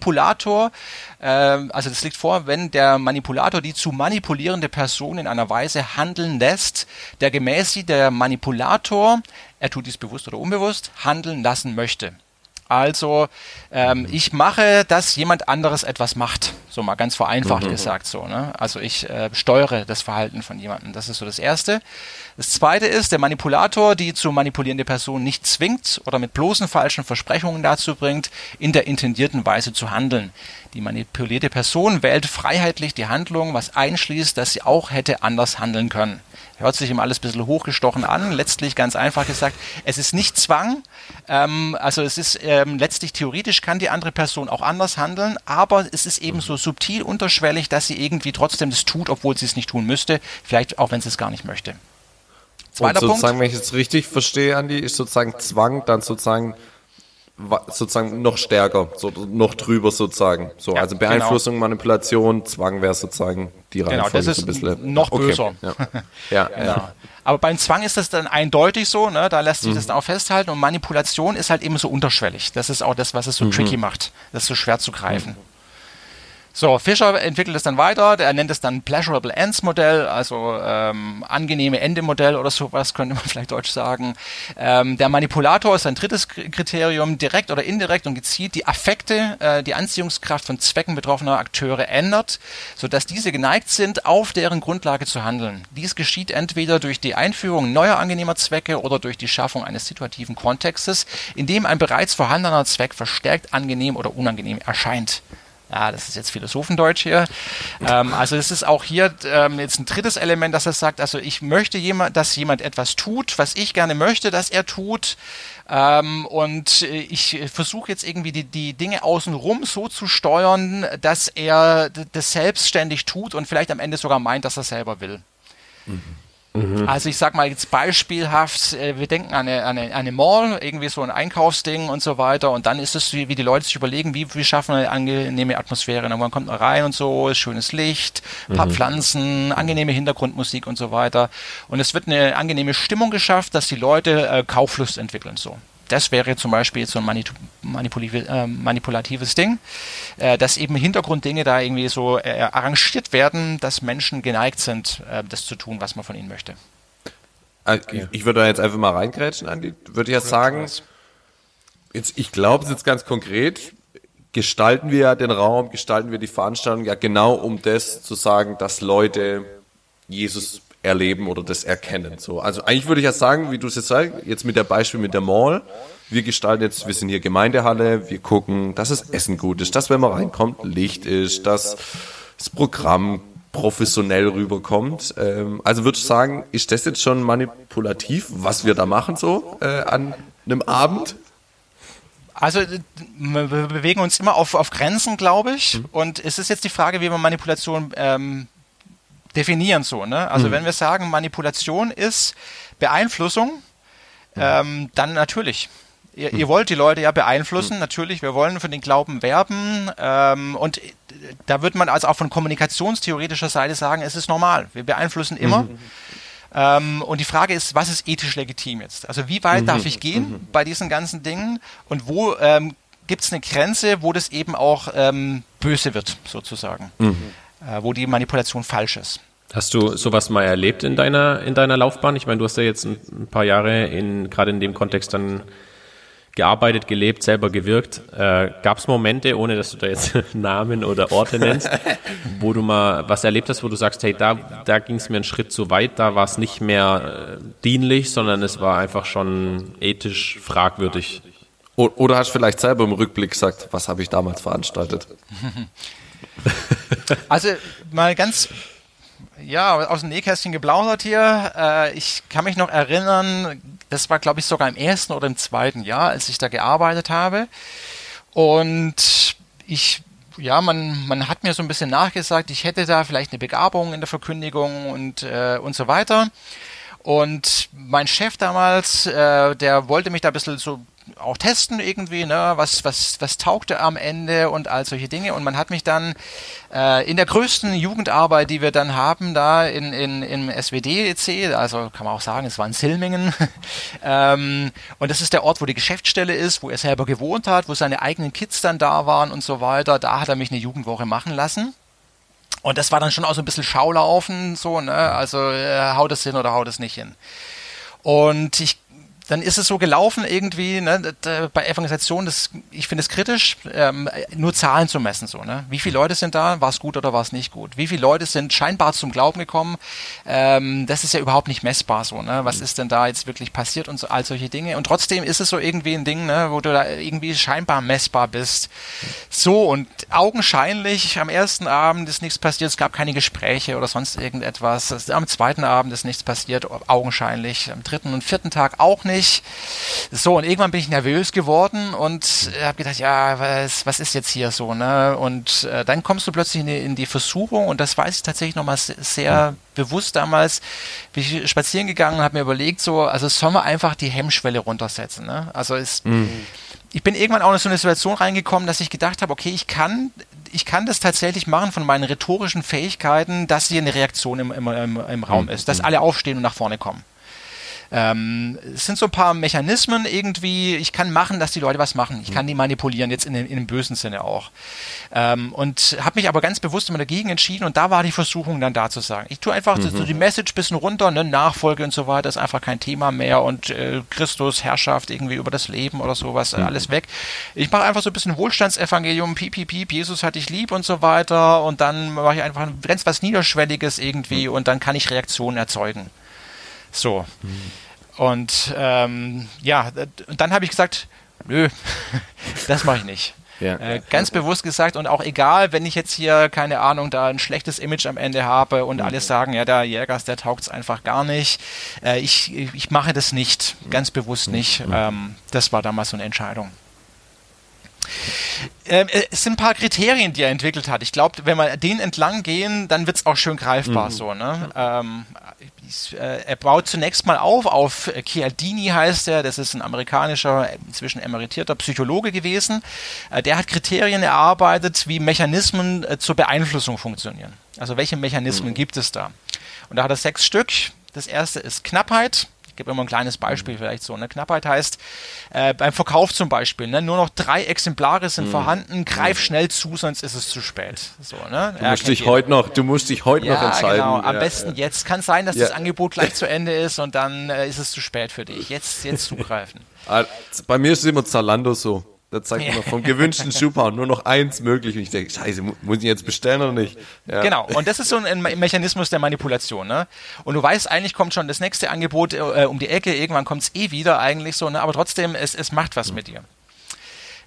Manipulator. Äh, also das liegt vor, wenn der Manipulator die zu manipulierende Person in einer Weise handeln lässt, der gemäß sie der Manipulator, er tut dies bewusst oder unbewusst, handeln lassen möchte. Also ähm, ich mache, dass jemand anderes etwas macht. So mal ganz vereinfacht mhm. gesagt so. Ne? Also ich äh, steuere das Verhalten von jemandem. Das ist so das Erste. Das Zweite ist, der Manipulator, die zu manipulierende Person nicht zwingt oder mit bloßen falschen Versprechungen dazu bringt, in der intendierten Weise zu handeln. Die manipulierte Person wählt freiheitlich die Handlung, was einschließt, dass sie auch hätte anders handeln können. Hört sich immer alles ein bisschen hochgestochen an. Letztlich ganz einfach gesagt, es ist nicht Zwang. Ähm, also es ist ähm, letztlich theoretisch kann die andere Person auch anders handeln, aber es ist eben so subtil unterschwellig, dass sie irgendwie trotzdem das tut, obwohl sie es nicht tun müsste. Vielleicht auch, wenn sie es gar nicht möchte. Zweiter Und sozusagen, Punkt. wenn ich es richtig verstehe, Andi, ist sozusagen Zwang dann sozusagen sozusagen noch stärker, so, noch drüber sozusagen. So, ja, also Beeinflussung, genau. Manipulation, Zwang wäre sozusagen die Reihenfolge genau, das ist ein bisschen. noch böser. Okay. Ja. ja, genau. ja. Aber beim Zwang ist das dann eindeutig so, ne? da lässt sich mhm. das dann auch festhalten und Manipulation ist halt eben so unterschwellig. Das ist auch das, was es so mhm. tricky macht. Das ist so schwer zu greifen. Mhm. So, Fischer entwickelt es dann weiter, er nennt es dann Pleasurable Ends Modell, also ähm, angenehme Ende Modell oder sowas, könnte man vielleicht deutsch sagen. Ähm, der Manipulator ist ein drittes Kriterium, direkt oder indirekt und gezielt die Affekte, äh, die Anziehungskraft von Zwecken betroffener Akteure ändert, sodass diese geneigt sind, auf deren Grundlage zu handeln. Dies geschieht entweder durch die Einführung neuer angenehmer Zwecke oder durch die Schaffung eines situativen Kontextes, in dem ein bereits vorhandener Zweck verstärkt angenehm oder unangenehm erscheint. Ja, das ist jetzt Philosophendeutsch hier. Ähm, also es ist auch hier ähm, jetzt ein drittes Element, dass er sagt, also ich möchte jemand, dass jemand etwas tut, was ich gerne möchte, dass er tut. Ähm, und ich versuche jetzt irgendwie die, die Dinge außenrum so zu steuern, dass er das selbstständig tut und vielleicht am Ende sogar meint, dass er selber will. Mhm. Mhm. Also ich sag mal jetzt beispielhaft, äh, wir denken an eine, eine, eine Mall, irgendwie so ein Einkaufsding und so weiter und dann ist es, wie, wie die Leute sich überlegen, wie, wie schaffen wir eine angenehme Atmosphäre. Dann kommt man rein und so, schönes Licht, paar mhm. Pflanzen, angenehme Hintergrundmusik und so weiter. Und es wird eine angenehme Stimmung geschafft, dass die Leute äh, Kauflust entwickeln so das wäre zum Beispiel so ein manipulative, äh, manipulatives Ding, äh, dass eben Hintergrunddinge da irgendwie so äh, arrangiert werden, dass Menschen geneigt sind, äh, das zu tun, was man von ihnen möchte. Okay. Ich, würde da jetzt einfach mal reingrätschen, Andi. Würde ich jetzt sagen, jetzt, ich glaube es jetzt ganz konkret, gestalten wir ja den Raum, gestalten wir die Veranstaltung ja genau um das zu sagen, dass Leute Jesus erleben oder das erkennen. So, also eigentlich würde ich ja sagen, wie du es jetzt sagst, jetzt mit der Beispiel mit der Mall. Wir gestalten jetzt, wir sind hier Gemeindehalle, wir gucken, dass das Essen gut ist, dass wenn man reinkommt, Licht ist, dass das Programm professionell rüberkommt. Ähm, also würde ich sagen, ist das jetzt schon manipulativ, was wir da machen so äh, an einem Abend? Also wir bewegen uns immer auf, auf Grenzen, glaube ich. Mhm. Und es ist jetzt die Frage, wie man Manipulation ähm, definieren so. Ne? Also mhm. wenn wir sagen, Manipulation ist Beeinflussung, ähm, dann natürlich. Ihr, ihr, wollt die Leute ja beeinflussen, mhm. natürlich. Wir wollen für den Glauben werben. Ähm, und da wird man also auch von kommunikationstheoretischer Seite sagen, es ist normal. Wir beeinflussen immer. Mhm. Ähm, und die Frage ist, was ist ethisch legitim jetzt? Also wie weit darf ich gehen bei diesen ganzen Dingen? Und wo ähm, gibt es eine Grenze, wo das eben auch ähm, böse wird, sozusagen? Äh, wo die Manipulation falsch ist. Hast du sowas mal erlebt in deiner, in deiner Laufbahn? Ich meine, du hast ja jetzt ein, paar Jahre in, gerade in dem Kontext dann gearbeitet, gelebt, selber gewirkt. Äh, Gab es Momente, ohne dass du da jetzt Namen oder Orte nennst, wo du mal was erlebt hast, wo du sagst, hey, da, da ging es mir einen Schritt zu weit, da war es nicht mehr äh, dienlich, sondern es war einfach schon ethisch fragwürdig. Oder hast du vielleicht selber im Rückblick gesagt, was habe ich damals veranstaltet? also mal ganz ja, aus dem Nähkästchen geplaudert hier. Äh, ich kann mich noch erinnern, das war, glaube ich, sogar im ersten oder im zweiten Jahr, als ich da gearbeitet habe. Und ich ja, man, man hat mir so ein bisschen nachgesagt, ich hätte da vielleicht eine Begabung in der Verkündigung und, äh, und so weiter. Und mein Chef damals, äh, der wollte mich da ein bisschen so auch testen irgendwie, ne, was, was, was taugte am Ende und all solche Dinge. Und man hat mich dann äh, in der größten Jugendarbeit, die wir dann haben, da in, in, im SWD-EC, also kann man auch sagen, es war in Silmingen. ähm, und das ist der Ort, wo die Geschäftsstelle ist, wo er selber gewohnt hat, wo seine eigenen Kids dann da waren und so weiter. Da hat er mich eine Jugendwoche machen lassen. Und das war dann schon auch so ein bisschen Schaulaufen, so, ne? Also äh, haut es hin oder haut es nicht hin. Und ich dann ist es so gelaufen irgendwie, ne, bei Evangelisation, das, ich finde es kritisch, ähm, nur Zahlen zu messen, so, ne? Wie viele Leute sind da, war es gut oder war es nicht gut? Wie viele Leute sind scheinbar zum Glauben gekommen? Ähm, das ist ja überhaupt nicht messbar, so, ne? Was ist denn da jetzt wirklich passiert und so, all solche Dinge? Und trotzdem ist es so irgendwie ein Ding, ne, wo du da irgendwie scheinbar messbar bist. So, und augenscheinlich am ersten Abend ist nichts passiert, es gab keine Gespräche oder sonst irgendetwas. Am zweiten Abend ist nichts passiert, augenscheinlich. Am dritten und vierten Tag auch nicht nicht. So, und irgendwann bin ich nervös geworden und habe gedacht, ja, was, was ist jetzt hier so, ne? Und äh, dann kommst du plötzlich in die, in die Versuchung und das weiß ich tatsächlich nochmal sehr mhm. bewusst damals, bin ich spazieren gegangen und habe mir überlegt, so, also sollen wir einfach die Hemmschwelle runtersetzen, ne? Also es, mhm. ich bin irgendwann auch in so eine Situation reingekommen, dass ich gedacht habe, okay, ich kann ich kann das tatsächlich machen von meinen rhetorischen Fähigkeiten, dass hier eine Reaktion im, im, im, im Raum mhm. ist, dass alle aufstehen und nach vorne kommen. Ähm, es sind so ein paar Mechanismen irgendwie, ich kann machen, dass die Leute was machen. Ich kann die manipulieren, jetzt in, dem, in dem bösen Sinne auch. Ähm, und habe mich aber ganz bewusst immer dagegen entschieden und da war die Versuchung dann da zu sagen. Ich tue einfach mhm. so die Message bisschen runter, ne, Nachfolge und so weiter ist einfach kein Thema mehr und äh, Christus, Herrschaft irgendwie über das Leben oder sowas, mhm. alles weg. Ich mache einfach so ein bisschen Wohlstandsevangelium, piep, piep, piep, Jesus hat dich lieb und so weiter und dann mache ich einfach ganz was Niederschwelliges irgendwie mhm. und dann kann ich Reaktionen erzeugen. So. Mhm. Und ähm, ja, dann habe ich gesagt, nö, das mache ich nicht. Ja. Äh, ganz bewusst gesagt und auch egal, wenn ich jetzt hier, keine Ahnung, da ein schlechtes Image am Ende habe und mhm. alle sagen, ja, der Jägers, der taugt es einfach gar nicht. Äh, ich, ich mache das nicht, ganz bewusst mhm. nicht. Mhm. Ähm, das war damals so eine Entscheidung. Ähm, äh, es sind ein paar Kriterien, die er entwickelt hat. Ich glaube, wenn wir den entlang gehen, dann wird es auch schön greifbar mhm. so. Ne? Ähm, äh, er baut zunächst mal auf auf äh, Chialdini heißt er, das ist ein amerikanischer, inzwischen emeritierter Psychologe gewesen. Äh, der hat Kriterien erarbeitet, wie Mechanismen zur Beeinflussung funktionieren. Also welche Mechanismen mhm. gibt es da? Und da hat er sechs Stück. Das erste ist Knappheit gebe immer ein kleines Beispiel vielleicht so. Ne? Knappheit heißt, äh, beim Verkauf zum Beispiel, ne? nur noch drei Exemplare sind mhm. vorhanden, greif mhm. schnell zu, sonst ist es zu spät. So, ne? Du musst dich heute noch, du musst dich heute ja, noch entscheiden. Genau, am ja, besten ja. jetzt. Kann sein, dass das Angebot gleich zu Ende ist und dann äh, ist es zu spät für dich. Jetzt, jetzt zugreifen. Bei mir ist es immer Zalando so. Da zeigt man vom gewünschten Schuhpaar nur noch eins möglich. Und ich denke, scheiße, muss ich jetzt bestellen oder nicht? Ja. Genau, und das ist so ein Mechanismus der Manipulation. Ne? Und du weißt, eigentlich kommt schon das nächste Angebot äh, um die Ecke, irgendwann kommt es eh wieder eigentlich so, ne? aber trotzdem, es, es macht was mit dir.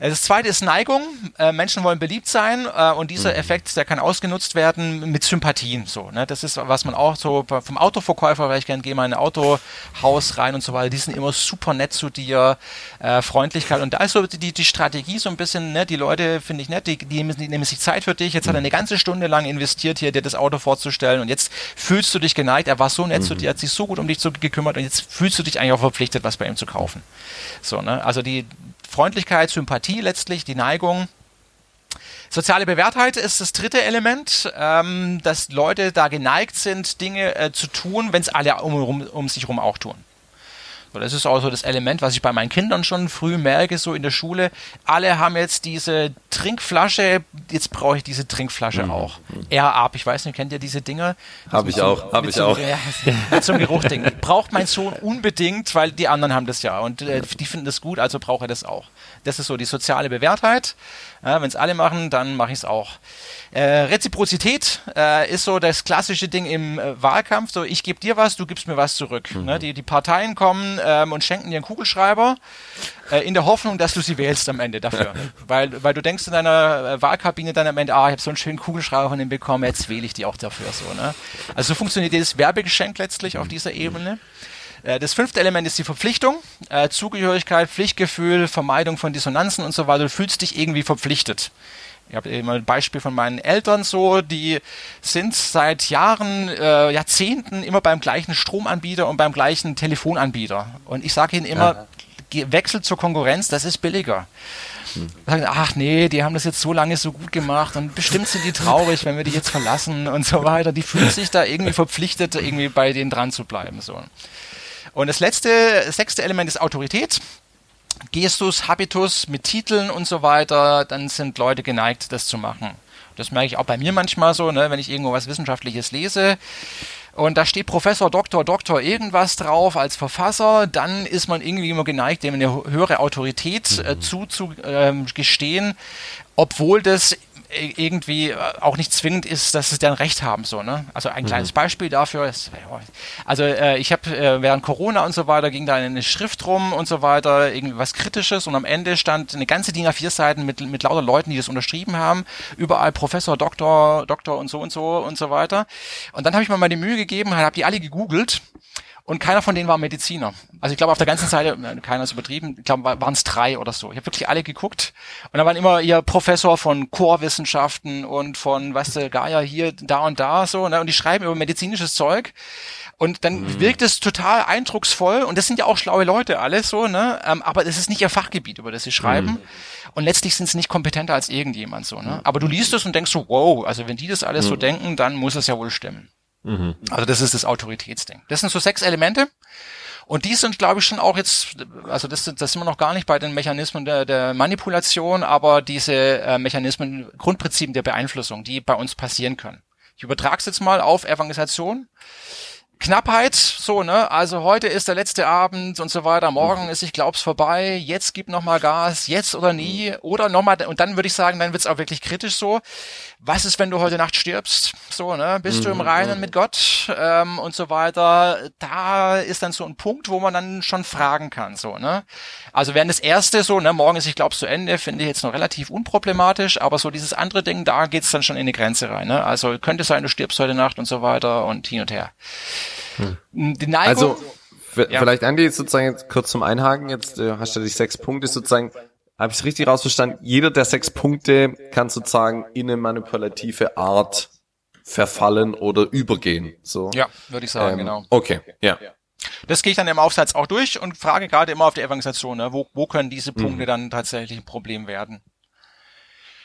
Äh, das zweite ist Neigung. Äh, Menschen wollen beliebt sein äh, und dieser mhm. Effekt, der kann ausgenutzt werden mit Sympathien. So, ne? Das ist, was man auch so vom Autoverkäufer, weil ich gerne gehe mal in ein Autohaus rein und so weiter, die sind immer super nett zu dir, äh, Freundlichkeit. Und da ist so die, die Strategie so ein bisschen, ne? die Leute finde ich nett, die, die, die nehmen sich Zeit für dich. Jetzt hat er eine ganze Stunde lang investiert, hier dir das Auto vorzustellen und jetzt fühlst du dich geneigt. Er war so nett mhm. zu dir, hat sich so gut um dich gekümmert und jetzt fühlst du dich eigentlich auch verpflichtet, was bei ihm zu kaufen. So, ne? Also die, Freundlichkeit, Sympathie letztlich, die Neigung. Soziale Bewährtheit ist das dritte Element, ähm, dass Leute da geneigt sind, Dinge äh, zu tun, wenn es alle um, um, um sich herum auch tun. So, das ist auch so das Element, was ich bei meinen Kindern schon früh merke, so in der Schule. Alle haben jetzt diese Trinkflasche, jetzt brauche ich diese Trinkflasche mhm. auch. Er ab, ich weiß nicht, kennt ihr diese Dinger? Habe ich auch, habe ich so, auch. Ja, einem Geruchding. Braucht mein Sohn unbedingt, weil die anderen haben das ja und äh, die finden das gut, also braucht er das auch. Das ist so die soziale Bewährtheit. Ja, Wenn es alle machen, dann mache ich es auch. Äh, Reziprozität äh, ist so das klassische Ding im äh, Wahlkampf. So, ich gebe dir was, du gibst mir was zurück. Mhm. Ne? Die, die Parteien kommen ähm, und schenken dir einen Kugelschreiber äh, in der Hoffnung, dass du sie wählst am Ende dafür. weil, weil du denkst in deiner äh, Wahlkabine dann am Ende, ah, ich habe so einen schönen Kugelschreiber von ihm bekommen, jetzt wähle ich die auch dafür. So, ne? Also so funktioniert dieses Werbegeschenk letztlich auf dieser Ebene. Äh, das fünfte Element ist die Verpflichtung, äh, Zugehörigkeit, Pflichtgefühl, Vermeidung von Dissonanzen und so weiter. Du fühlst dich irgendwie verpflichtet Ich habe immer ein Beispiel von meinen Eltern so, die sind seit Jahren, äh, Jahrzehnten immer beim gleichen Stromanbieter und beim gleichen Telefonanbieter. Und ich sage ihnen immer, ja. wechselt zur Konkurrenz, das ist billiger. Hm. Sagen, ach nee, die haben das jetzt so lange so gut gemacht und bestimmt sind die traurig, wenn wir die jetzt verlassen und so weiter. Die fühlen sich da irgendwie verpflichtet, irgendwie bei denen dran zu bleiben. So. Und das letzte, sechste Element ist Autorität. Gestus, Habitus mit Titeln und so weiter, dann sind Leute geneigt, das zu machen. Das merke ich auch bei mir manchmal so, ne, wenn ich irgendwo was Wissenschaftliches lese und da steht Professor, Doktor, Doktor irgendwas drauf als Verfasser, dann ist man irgendwie immer geneigt, dem eine höhere Autorität äh, mhm. zuzugestehen, ähm, obwohl das irgendwie äh, auch nicht zwingend ist, dass es deren Recht haben so. Ne? Also ein mhm. kleines Beispiel dafür ist, also äh, ich habe äh, während Corona und so weiter ging da eine Schrift rum und so weiter, irgendwie was Kritisches und am Ende stand eine ganze DIN A4 Seiten mit mit lauter Leuten, die das unterschrieben haben, überall Professor, Doktor, Doktor und so und so und so weiter. Und dann habe ich mir mal die Mühe gegeben, habe die alle gegoogelt und keiner von denen war Mediziner. Also ich glaube auf der ganzen Seite, keiner ist übertrieben, ich glaube waren es drei oder so. Ich habe wirklich alle geguckt und da waren immer ihr Professor von Chorwissenschaften und von, weißt du, Gaia hier, da und da so, ne? und die schreiben über medizinisches Zeug. Und dann mhm. wirkt es total eindrucksvoll und das sind ja auch schlaue Leute alles so, ne? Ähm, aber es ist nicht ihr Fachgebiet, über das sie schreiben. Mhm. Und letztlich sind sie nicht kompetenter als irgendjemand so, ne? Aber du liest es und denkst so, wow, also wenn die das alles mhm. so denken, dann muss es ja wohl stimmen. Mhm. Also das ist das Autoritätsding. Das sind so sechs Elemente. Und die sind, glaube ich, schon auch jetzt, also das, das sind wir noch gar nicht bei den Mechanismen der, der Manipulation, aber diese äh, Mechanismen, Grundprinzipien der Beeinflussung, die bei uns passieren können. Ich übertrage es jetzt mal auf Evangelisation. Knappheit, so, ne? Also heute ist der letzte Abend und so weiter, morgen ist, ich glaub's, vorbei, jetzt gib nochmal Gas, jetzt oder nie, oder nochmal, und dann würde ich sagen, dann wird's auch wirklich kritisch so. Was ist, wenn du heute Nacht stirbst? So, ne? Bist mhm. du im mhm, Reinen mhm. mit Gott ähm, und so weiter? Da ist dann so ein Punkt, wo man dann schon fragen kann, so, ne? Also während das erste so, ne, morgen ist, ich glaub's, zu Ende, finde ich jetzt noch relativ unproblematisch, aber so dieses andere Ding, da geht's dann schon in die Grenze rein, ne? Also könnte sein, du stirbst heute Nacht und so weiter und hin und her. Hm. Die Neigung, also ja. vielleicht Andy sozusagen jetzt kurz zum Einhaken. Jetzt äh, hast du die sechs Punkte sozusagen. Habe ich es richtig rausverstanden? Jeder der sechs Punkte kann sozusagen in eine manipulative Art verfallen oder übergehen. So. Ja, würde ich sagen, ähm, genau. Okay, ja. Das gehe ich dann im Aufsatz auch durch und frage gerade immer auf der Evangelisation, ne, wo, wo können diese Punkte mhm. dann tatsächlich ein Problem werden.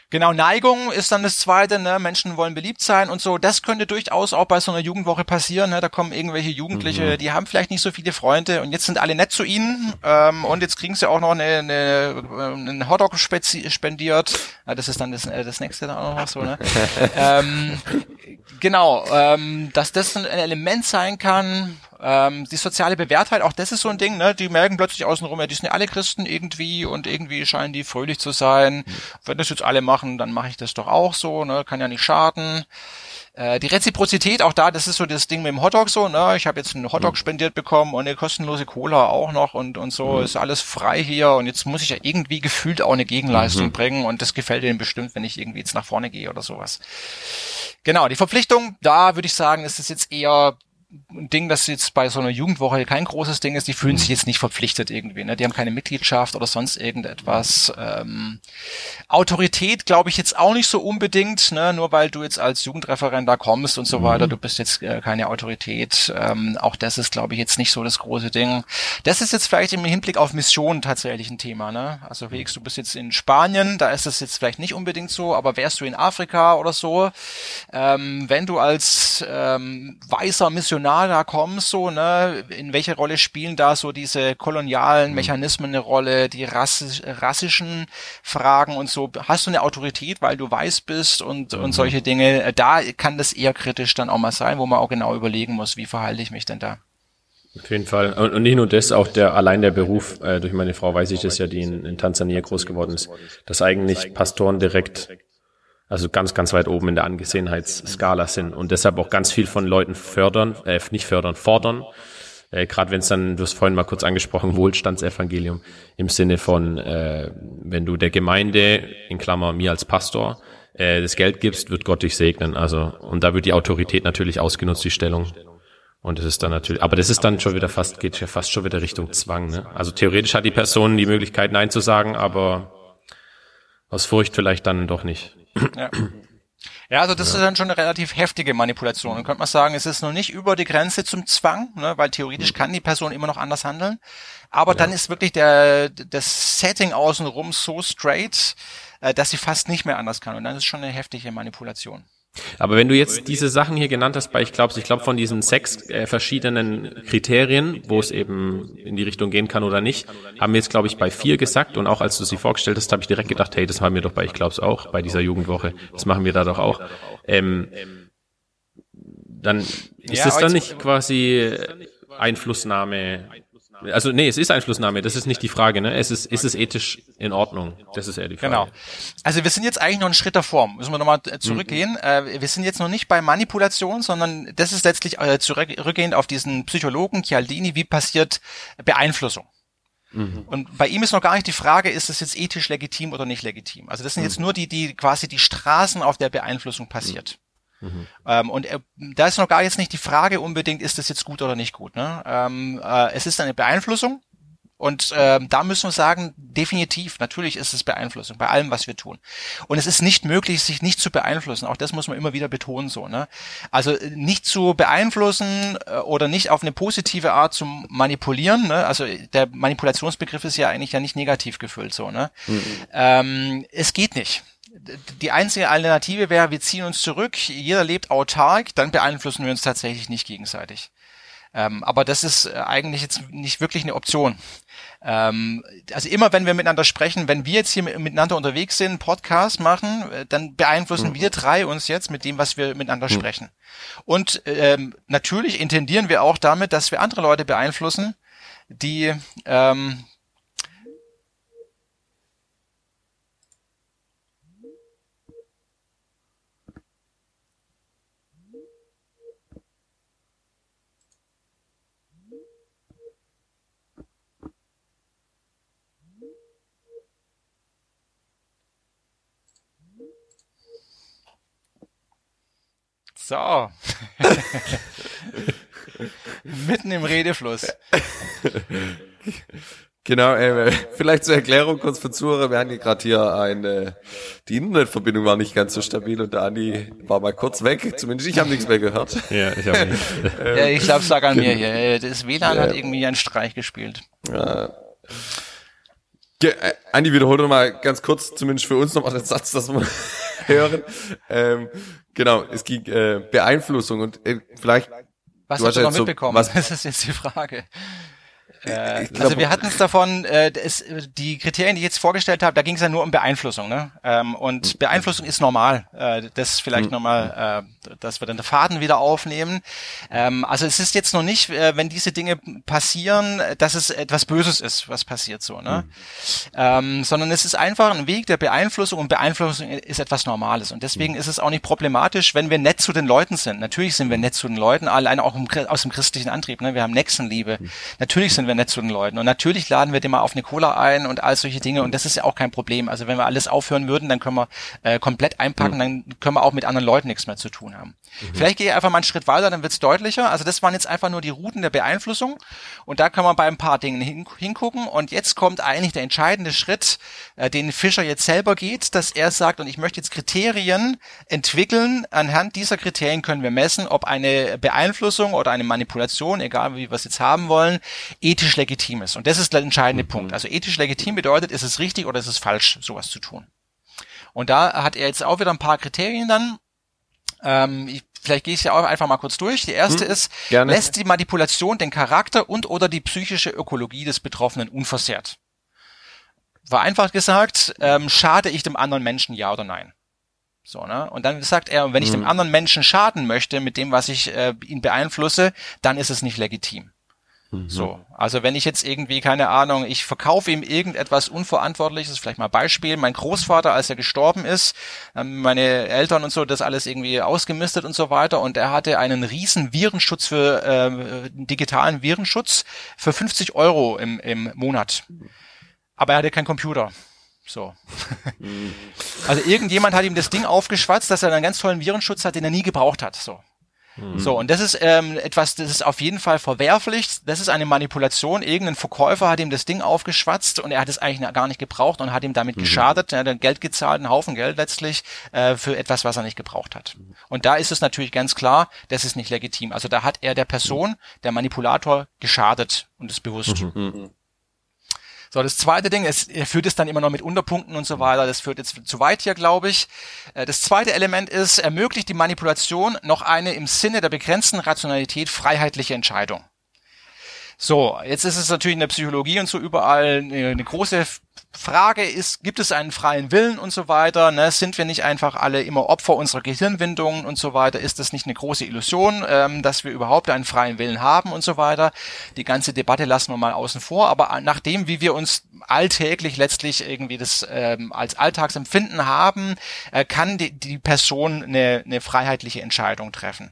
Genau, Neigung ist dann das Zweite, ne? Menschen wollen beliebt sein und so. Das könnte durchaus auch bei so einer Jugendwoche passieren. Ne? Da kommen irgendwelche Jugendliche, mhm. die haben vielleicht nicht so viele Freunde und jetzt sind alle nett zu ihnen ähm, und jetzt kriegen sie auch noch eine, eine, einen Hotdog spendiert. Ja, das ist dann das, äh, das nächste dann auch noch so. Ne? ähm, genau, ähm, dass das ein Element sein kann, ähm, die soziale Bewährtheit, auch das ist so ein Ding, ne? Die merken plötzlich außenrum, ja, die sind ja alle Christen irgendwie und irgendwie scheinen die fröhlich zu sein. Mhm. Wenn das jetzt alle machen, dann mache ich das doch auch so, ne? Kann ja nicht schaden. Äh, die Reziprozität, auch da, das ist so das Ding mit dem Hotdog so, ne? Ich habe jetzt einen Hotdog mhm. spendiert bekommen und eine kostenlose Cola auch noch und, und so, mhm. ist alles frei hier und jetzt muss ich ja irgendwie gefühlt auch eine Gegenleistung mhm. bringen und das gefällt denen bestimmt, wenn ich irgendwie jetzt nach vorne gehe oder sowas. Genau, die Verpflichtung, da würde ich sagen, ist es jetzt eher Ding, das jetzt bei so einer Jugendwoche kein großes Ding ist, die fühlen sich mhm. jetzt nicht verpflichtet irgendwie, ne? Die haben keine Mitgliedschaft oder sonst irgendetwas. Ähm, Autorität glaube ich jetzt auch nicht so unbedingt, ne? Nur weil du jetzt als Jugendreferent da kommst und so weiter, mhm. du bist jetzt äh, keine Autorität. Ähm, auch das ist, glaube ich, jetzt nicht so das große Ding. Das ist jetzt vielleicht im Hinblick auf Mission tatsächlich ein Thema, ne? Also Wegs, du bist jetzt in Spanien, da ist es jetzt vielleicht nicht unbedingt so, aber wärst du in Afrika oder so, ähm, wenn du als ähm, weißer Missionar Missionar da kommst, so, ne, in welche Rolle spielen da so diese kolonialen mhm. Mechanismen eine Rolle, die rassisch, rassischen Fragen und so. Hast du eine Autorität, weil du weiß bist und, mhm. und solche Dinge? Da kann das eher kritisch dann auch mal sein, wo man auch genau überlegen muss, wie verhalte ich mich denn da? Auf jeden Fall. Und nicht nur das, auch der allein der Beruf, äh, durch meine Frau weiß ich das ja, die in, in Tansania groß geworden ist, dass eigentlich Pastoren direkt also ganz, ganz weit oben in der Angesehenheitsskala sind und deshalb auch ganz viel von Leuten fördern, äh, nicht fördern, fordern. Äh, Gerade wenn es dann, du hast vorhin mal kurz angesprochen, Wohlstandsevangelium im Sinne von, äh, wenn du der Gemeinde, in Klammer mir als Pastor, äh, das Geld gibst, wird Gott dich segnen. Also, und da wird die Autorität natürlich ausgenutzt, die Stellung. Und das ist dann natürlich, aber das ist dann schon wieder fast, geht ja fast schon wieder Richtung Zwang. Ne? Also theoretisch hat die Person die Möglichkeit, Nein zu sagen, aber aus Furcht vielleicht dann doch nicht. Ja. Ja, also das ja. ist dann schon eine relativ heftige Manipulation. Dann könnte man sagen, es ist noch nicht über die Grenze zum Zwang, ne, weil theoretisch mhm. kann die Person immer noch anders handeln. Aber ja. dann ist wirklich der, das Setting außenrum so straight, äh, dass sie fast nicht mehr anders kann. Und dann ist es schon eine heftige Manipulation. Aber wenn du jetzt diese Sachen hier genannt hast, bei ich glaube, ich glaube von diesen sechs äh, verschiedenen Kriterien, wo es eben in die Richtung gehen kann oder nicht, haben wir jetzt glaube ich bei vier gesagt und auch als du sie vorgestellt hast, habe ich direkt gedacht, hey, das haben wir doch bei ich glaube es auch bei dieser Jugendwoche, das machen wir da doch auch. Ähm, dann ist es dann nicht quasi Einflussnahme also nee, es ist Einflussnahme, das ist nicht die Frage, ne? Es ist, ist es ethisch in Ordnung? Das ist eher die Frage. Genau. Also wir sind jetzt eigentlich noch einen Schritt davor. Müssen wir nochmal äh, zurückgehen. Mhm. Äh, wir sind jetzt noch nicht bei Manipulation, sondern das ist letztlich äh, zurückgehend auf diesen Psychologen Chialdini, wie passiert Beeinflussung. Mhm. Und bei ihm ist noch gar nicht die Frage, ist es jetzt ethisch legitim oder nicht legitim. Also das sind jetzt mhm. nur die, die quasi die Straßen, auf der Beeinflussung passiert. Mhm. Ähm, und äh, da ist noch gar jetzt nicht die Frage unbedingt, ist das jetzt gut oder nicht gut. Ne? Ähm, äh, es ist eine Beeinflussung und äh, da müssen wir sagen, definitiv, natürlich ist es Beeinflussung bei allem, was wir tun. Und es ist nicht möglich, sich nicht zu beeinflussen. Auch das muss man immer wieder betonen so. Ne? Also äh, nicht zu beeinflussen äh, oder nicht auf eine positive Art zu manipulieren. Ne? Also der Manipulationsbegriff ist ja eigentlich ja nicht negativ gefüllt so. Ne? Mhm. Ähm, es geht nicht die einzige Alternative wäre, wir ziehen uns zurück, jeder lebt autark, dann beeinflussen wir uns tatsächlich nicht gegenseitig. Ähm, aber das ist äh, eigentlich jetzt nicht wirklich eine Option. Ähm, also immer wenn wir miteinander sprechen, wenn wir jetzt hier miteinander unterwegs sind, Podcast machen, äh, dann beeinflussen mhm. wir drei uns jetzt mit dem, was wir miteinander mhm. sprechen. Und ähm, natürlich intendieren wir auch damit, dass wir andere Leute beeinflussen, die ähm, So. Mitten im Redefluss. Genau, äh, vielleicht zur Erklärung kurz für Zuhörer. Wir hatten hier gerade hier eine, die Internetverbindung war nicht ganz so stabil und der Andi war mal kurz weg. Zumindest ich habe nichts mehr gehört. Ja, ich habe nicht. ja, ich glaube, sag an mir hier. Das WLAN ja. hat irgendwie einen Streich gespielt. Ja. Ge äh, Andi, wiederhol doch mal ganz kurz, zumindest für uns nochmal den Satz, dass wir hören. Ähm, Genau, es ging äh, Beeinflussung und äh, vielleicht. Was hast du noch mitbekommen? So, was, das ist jetzt die Frage. Äh, also wir hatten es davon, äh, es, die Kriterien, die ich jetzt vorgestellt habe, da ging es ja nur um Beeinflussung. Ne? Ähm, und mhm. Beeinflussung ist normal. Äh, das vielleicht mhm. nochmal, äh, dass wir dann den Faden wieder aufnehmen. Ähm, also es ist jetzt noch nicht, äh, wenn diese Dinge passieren, dass es etwas Böses ist, was passiert so. Ne? Mhm. Ähm, sondern es ist einfach ein Weg der Beeinflussung und Beeinflussung ist etwas Normales. Und deswegen mhm. ist es auch nicht problematisch, wenn wir nett zu den Leuten sind. Natürlich sind wir nett zu den Leuten, allein auch im, aus dem christlichen Antrieb. Ne? Wir haben Nächstenliebe. Mhm. Natürlich sind wir nett zu den Leuten. Und natürlich laden wir den mal auf eine Cola ein und all solche Dinge. Und das ist ja auch kein Problem. Also wenn wir alles aufhören würden, dann können wir äh, komplett einpacken, mhm. dann können wir auch mit anderen Leuten nichts mehr zu tun haben. Mhm. Vielleicht gehe ich einfach mal einen Schritt weiter, dann wird es deutlicher. Also das waren jetzt einfach nur die Routen der Beeinflussung. Und da kann man bei ein paar Dingen hin, hingucken. Und jetzt kommt eigentlich der entscheidende Schritt, äh, den Fischer jetzt selber geht, dass er sagt, und ich möchte jetzt Kriterien entwickeln. Anhand dieser Kriterien können wir messen, ob eine Beeinflussung oder eine Manipulation, egal wie wir es jetzt haben wollen, ethisch legitim ist. Und das ist der entscheidende mhm. Punkt. Also ethisch legitim bedeutet, ist es richtig oder ist es falsch, sowas zu tun. Und da hat er jetzt auch wieder ein paar Kriterien dann. Ähm, ich, vielleicht gehe ich ja auch einfach mal kurz durch. Die erste hm, ist, gerne. lässt die Manipulation den Charakter und oder die psychische Ökologie des Betroffenen unversehrt. War einfach gesagt, ähm, schade ich dem anderen Menschen ja oder nein? So, ne? Und dann sagt er, wenn ich dem hm. anderen Menschen schaden möchte mit dem, was ich äh, ihn beeinflusse, dann ist es nicht legitim. Mhm. So, also wenn ich jetzt irgendwie, keine Ahnung, ich verkaufe ihm irgendetwas Unverantwortliches, vielleicht mal Beispiel, mein Großvater, als er gestorben ist, meine Eltern und so, das alles irgendwie ausgemistet und so weiter und er hatte einen riesen Virenschutz für, äh, digitalen Virenschutz für 50 Euro im, im Monat. Aber er hatte keinen Computer. So. Mhm. Also irgendjemand hat ihm das Ding aufgeschwatzt, dass er einen ganz tollen Virenschutz hat, den er nie gebraucht hat. So. Mhm. So, und das ist ähm, etwas, das ist auf jeden Fall verwerflich. Das ist eine Manipulation. Irgendein Verkäufer hat ihm das Ding aufgeschwatzt und er hat es eigentlich gar nicht gebraucht und hat ihm damit mhm. geschadet. Er hat dann Geld gezahlt, einen Haufen Geld letztlich, äh, für etwas, was er nicht gebraucht hat. Und da ist es natürlich ganz klar, das ist nicht legitim. Also da hat er der Person, der Manipulator, geschadet und ist bewusst. Mhm. So, das zweite Ding, es, er führt es dann immer noch mit Unterpunkten und so weiter. Das führt jetzt zu weit hier, glaube ich. Äh, das zweite Element ist, ermöglicht die Manipulation noch eine im Sinne der begrenzten Rationalität freiheitliche Entscheidung. So, jetzt ist es natürlich in der Psychologie und so überall eine große Frage ist, gibt es einen freien Willen und so weiter? Ne? Sind wir nicht einfach alle immer Opfer unserer Gehirnwindungen und so weiter? Ist das nicht eine große Illusion, ähm, dass wir überhaupt einen freien Willen haben und so weiter? Die ganze Debatte lassen wir mal außen vor. Aber nachdem, wie wir uns alltäglich letztlich irgendwie das ähm, als Alltagsempfinden haben, äh, kann die, die Person eine, eine freiheitliche Entscheidung treffen.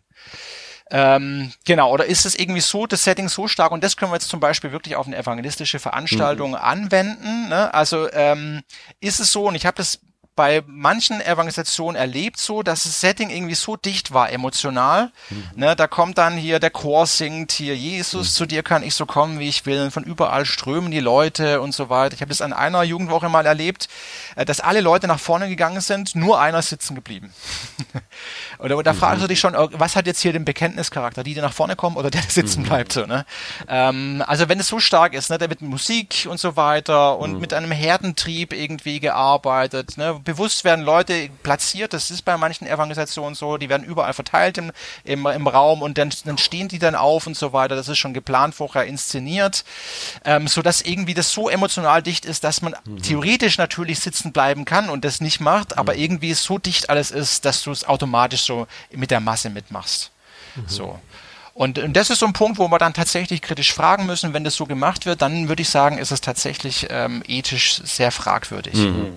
Ähm, genau, oder ist es irgendwie so, das Setting so stark, und das können wir jetzt zum Beispiel wirklich auf eine evangelistische Veranstaltung mhm. anwenden. Ne? Also ähm, ist es so, und ich habe das bei manchen Evangelisationen erlebt so, dass das Setting irgendwie so dicht war emotional. Mhm. Ne, da kommt dann hier der Chor singt hier Jesus, mhm. zu dir kann ich so kommen, wie ich will. Und von überall strömen die Leute und so weiter. Ich habe das an einer Jugendwoche mal erlebt, äh, dass alle Leute nach vorne gegangen sind, nur einer sitzen geblieben. oder da mhm. fragst du dich schon, oh, was hat jetzt hier den Bekenntnischarakter, die, die nach vorne kommen oder der, der sitzen mhm. bleibt. So, ne? Ähm, also wenn es so stark ist, ne, da wird Musik und so weiter und mhm. mit einem Herdentrieb irgendwie gearbeitet, ne, bewusst werden Leute platziert, das ist bei manchen Evangelisationen so, die werden überall verteilt im, im, im Raum und dann, dann stehen die dann auf und so weiter, das ist schon geplant vorher inszeniert, ähm, so dass irgendwie das so emotional dicht ist, dass man mhm. theoretisch natürlich sitzen bleiben kann und das nicht macht, aber mhm. irgendwie so dicht alles ist, dass du es automatisch so mit der Masse mitmachst. Mhm. So. Und, und das ist so ein Punkt, wo wir dann tatsächlich kritisch fragen müssen, wenn das so gemacht wird, dann würde ich sagen, ist es tatsächlich ähm, ethisch sehr fragwürdig. Mhm.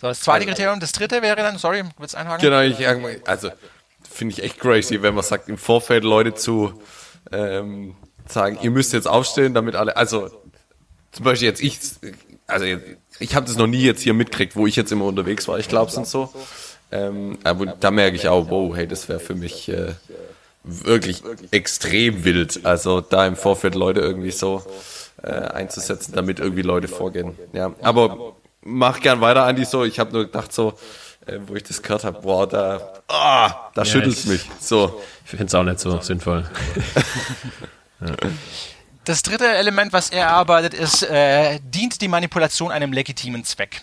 So, das zweite also, Kriterium, das dritte wäre dann, sorry, willst du einhaken? Genau, ich, also finde ich echt crazy, wenn man sagt, im Vorfeld Leute zu ähm, sagen, ihr müsst jetzt aufstehen, damit alle, also zum Beispiel jetzt ich, also ich habe das noch nie jetzt hier mitkriegt, wo ich jetzt immer unterwegs war, ich glaube es und so. Ähm, aber da merke ich auch, wow, hey, das wäre für mich äh, wirklich extrem wild. Also da im Vorfeld Leute irgendwie so äh, einzusetzen, damit irgendwie Leute vorgehen. Ja, aber mach gern weiter, Andi, so. Ich habe nur gedacht, so, äh, wo ich das gehört habe, boah, da, ah, da ja, schüttelt's mich. So. Ich finde es auch nicht so sinnvoll. ja. Das dritte Element, was er erarbeitet, ist, äh, dient die Manipulation einem legitimen Zweck.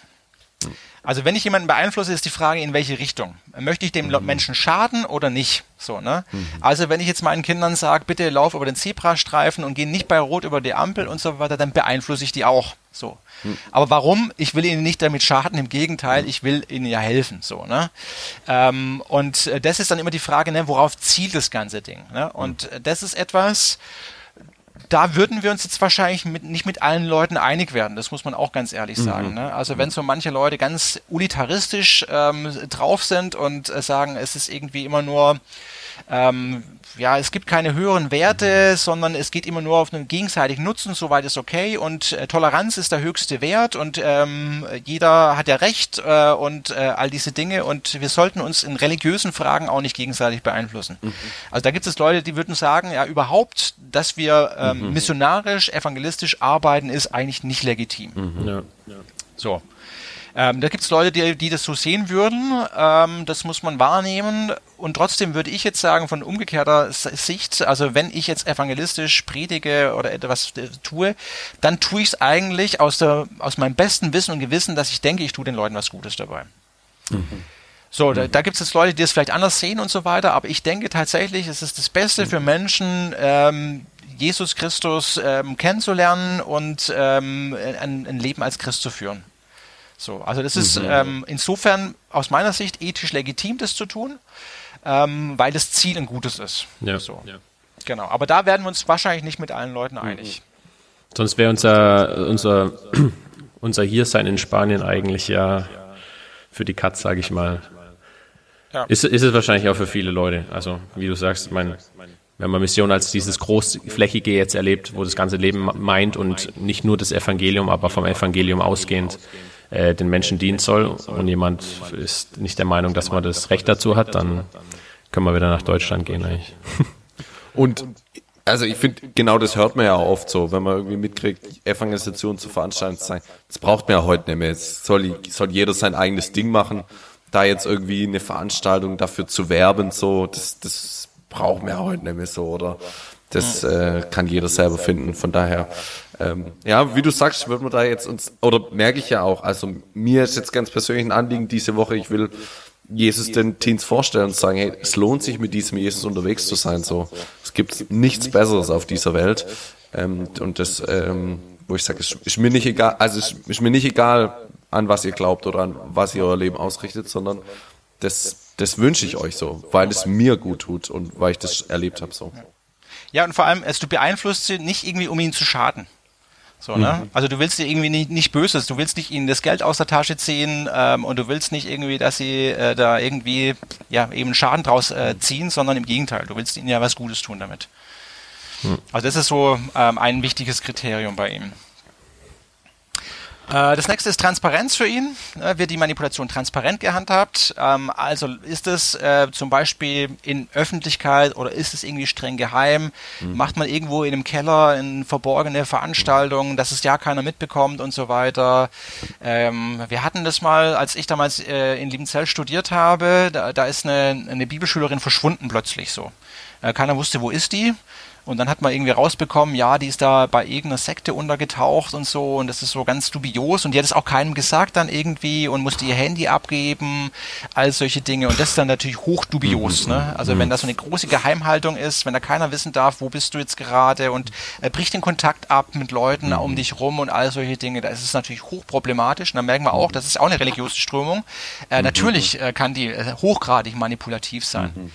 Also wenn ich jemanden beeinflusse, ist die Frage, in welche Richtung. Möchte ich dem mhm. Menschen schaden oder nicht? So, ne? Mhm. Also wenn ich jetzt meinen Kindern sage, bitte lauf über den Zebrastreifen und geh nicht bei Rot über die Ampel und so weiter, dann beeinflusse ich die auch. So. Mhm. Aber warum? Ich will ihnen nicht damit schaden, im Gegenteil, mhm. ich will ihnen ja helfen. So, ne? Ähm, und äh, das ist dann immer die Frage, ne, worauf zielt das ganze Ding? Ne? Und mhm. das ist etwas, da würden wir uns jetzt wahrscheinlich mit, nicht mit allen Leuten einig werden. Das muss man auch ganz ehrlich sagen. Mhm. Ne? Also wenn so manche Leute ganz unitaristisch ähm, drauf sind und äh, sagen, es ist irgendwie immer nur ähm, ja, es gibt keine höheren Werte, sondern es geht immer nur auf einen gegenseitigen Nutzen, soweit ist okay und äh, Toleranz ist der höchste Wert und ähm, jeder hat ja Recht äh, und äh, all diese Dinge und wir sollten uns in religiösen Fragen auch nicht gegenseitig beeinflussen. Mhm. Also da gibt es Leute, die würden sagen, ja überhaupt, dass wir ähm, mhm. missionarisch, evangelistisch arbeiten, ist eigentlich nicht legitim. Mhm. Ja. Ja. So. Ähm, da gibt es Leute, die, die das so sehen würden. Ähm, das muss man wahrnehmen. Und trotzdem würde ich jetzt sagen, von umgekehrter Sicht, also wenn ich jetzt evangelistisch predige oder etwas äh, tue, dann tue ich es eigentlich aus, der, aus meinem besten Wissen und Gewissen, dass ich denke, ich tue den Leuten was Gutes dabei. Mhm. So, da, da gibt es jetzt Leute, die das vielleicht anders sehen und so weiter, aber ich denke tatsächlich, es ist das Beste für Menschen, ähm, Jesus Christus ähm, kennenzulernen und ähm, ein, ein Leben als Christ zu führen. So, also das ist mhm. ähm, insofern aus meiner Sicht ethisch legitim, das zu tun, ähm, weil das Ziel ein gutes ist. Ja. So. ja. Genau. Aber da werden wir uns wahrscheinlich nicht mit allen Leuten einig. Mhm. Sonst wäre unser, unser, unser Hiersein in Spanien eigentlich ja für die Katz, sage ich mal. Ja. Ist, ist es wahrscheinlich auch für viele Leute. Also, wie du sagst, mein, wenn man Mission als dieses großflächige jetzt erlebt, wo das ganze Leben meint und nicht nur das Evangelium, aber vom Evangelium ausgehend äh, den Menschen dienen soll und jemand ist nicht der Meinung, dass man das Recht dazu hat, dann können wir wieder nach Deutschland gehen eigentlich. Und also ich finde, genau das hört man ja oft so, wenn man irgendwie mitkriegt, Evangelisation zu veranstalten sein. Das braucht man ja heute nicht mehr. Jetzt soll, soll jeder sein eigenes Ding machen. Da jetzt irgendwie eine Veranstaltung dafür zu werben, so, das, das braucht man ja heute nicht mehr so, oder? Das äh, kann jeder selber finden. Von daher, ähm, ja, wie du sagst, wird man da jetzt uns, oder merke ich ja auch, also mir ist jetzt ganz persönlich ein Anliegen diese Woche, ich will Jesus den Teens vorstellen und sagen, hey, es lohnt sich mit diesem Jesus unterwegs zu sein. So, es gibt nichts Besseres auf dieser Welt. Ähm, und das, ähm, wo ich sage, es ist mir nicht egal, also es ist mir nicht egal, an was ihr glaubt oder an was ihr euer Leben ausrichtet, sondern das, das wünsche ich euch so, weil es mir gut tut und weil ich das erlebt habe so. Ja, und vor allem, also du beeinflusst sie nicht irgendwie, um ihnen zu schaden. So, ne? Mhm. Also du willst dir irgendwie nicht, nicht Böses, du willst nicht ihnen das Geld aus der Tasche ziehen ähm, und du willst nicht irgendwie, dass sie äh, da irgendwie ja eben Schaden draus äh, ziehen, sondern im Gegenteil, du willst ihnen ja was Gutes tun damit. Mhm. Also das ist so ähm, ein wichtiges Kriterium bei ihm. Äh, das nächste ist Transparenz für ihn. Äh, wird die Manipulation transparent gehandhabt? Ähm, also ist es äh, zum Beispiel in Öffentlichkeit oder ist es irgendwie streng geheim? Mhm. Macht man irgendwo in einem Keller in verborgene Veranstaltungen, dass es ja keiner mitbekommt und so weiter? Ähm, wir hatten das mal, als ich damals in Liebenzell studiert habe, da, da ist eine, eine Bibelschülerin verschwunden plötzlich so. keiner wusste, wo ist die? Und dann hat man irgendwie rausbekommen, ja, die ist da bei irgendeiner Sekte untergetaucht und so und das ist so ganz dubios und die hat es auch keinem gesagt dann irgendwie und musste ihr Handy abgeben, all solche Dinge und das ist dann natürlich hochdubios, ne? Also wenn das so eine große Geheimhaltung ist, wenn da keiner wissen darf, wo bist du jetzt gerade und äh, bricht den Kontakt ab mit Leuten um dich rum und all solche Dinge, da ist es natürlich hochproblematisch und dann merken wir auch, das ist auch eine religiöse Strömung. Äh, natürlich äh, kann die äh, hochgradig manipulativ sein.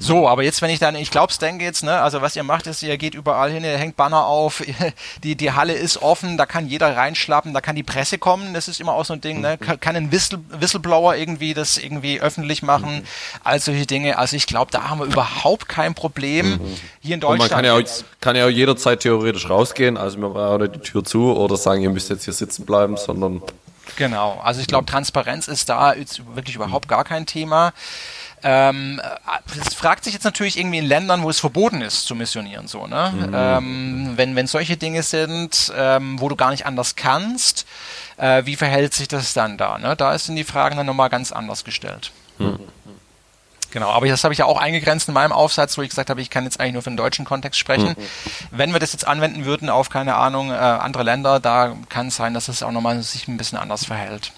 So, aber jetzt, wenn ich dann, ich glaub's denke jetzt, ne, also was ihr macht, ist, ihr geht überall hin, ihr hängt Banner auf, die, die Halle ist offen, da kann jeder reinschlappen, da kann die Presse kommen, das ist immer auch so ein Ding, ne, kann ein Whistle, Whistleblower irgendwie das irgendwie öffentlich machen, all solche Dinge. Also ich glaube, da haben wir überhaupt kein Problem mhm. hier in Deutschland. Und man kann ja, auch, kann ja auch jederzeit theoretisch rausgehen, also wir machen die Tür zu oder sagen, ihr müsst jetzt hier sitzen bleiben, sondern Genau, also ich glaube, Transparenz ist da wirklich überhaupt gar kein Thema. Ähm, es fragt sich jetzt natürlich irgendwie in Ländern, wo es verboten ist zu missionieren, so, ne? Mhm. Ähm, wenn, wenn solche Dinge sind, ähm, wo du gar nicht anders kannst, äh, wie verhält sich das dann da? Ne? Da sind die Fragen dann nochmal ganz anders gestellt. Mhm. Genau, aber das habe ich ja auch eingegrenzt in meinem Aufsatz, wo ich gesagt habe, ich kann jetzt eigentlich nur für den deutschen Kontext sprechen. Mhm. Wenn wir das jetzt anwenden würden auf, keine Ahnung, äh, andere Länder, da kann es sein, dass es auch nochmal sich ein bisschen anders verhält.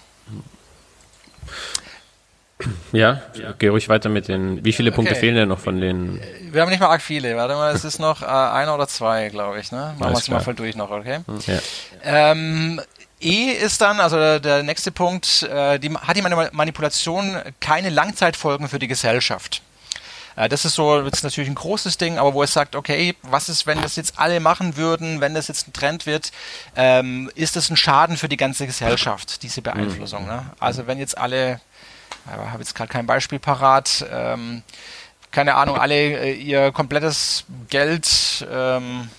Ja, geh ruhig weiter mit den. Wie viele Punkte okay. fehlen denn noch von den? Wir haben nicht mal arg viele. Warte mal, es ist noch äh, einer oder zwei, glaube ich. Ne? Machen wir es mal voll durch noch, okay? Ja. Ähm, E ist dann, also der, der nächste Punkt, äh, die, hat die Manipulation keine Langzeitfolgen für die Gesellschaft. Äh, das ist so jetzt natürlich ein großes Ding, aber wo es sagt, okay, was ist, wenn das jetzt alle machen würden, wenn das jetzt ein Trend wird, ähm, ist das ein Schaden für die ganze Gesellschaft, diese Beeinflussung. Ne? Also wenn jetzt alle ich habe jetzt gerade kein Beispiel parat. Ähm, keine Ahnung, alle äh, ihr komplettes Geld ähm,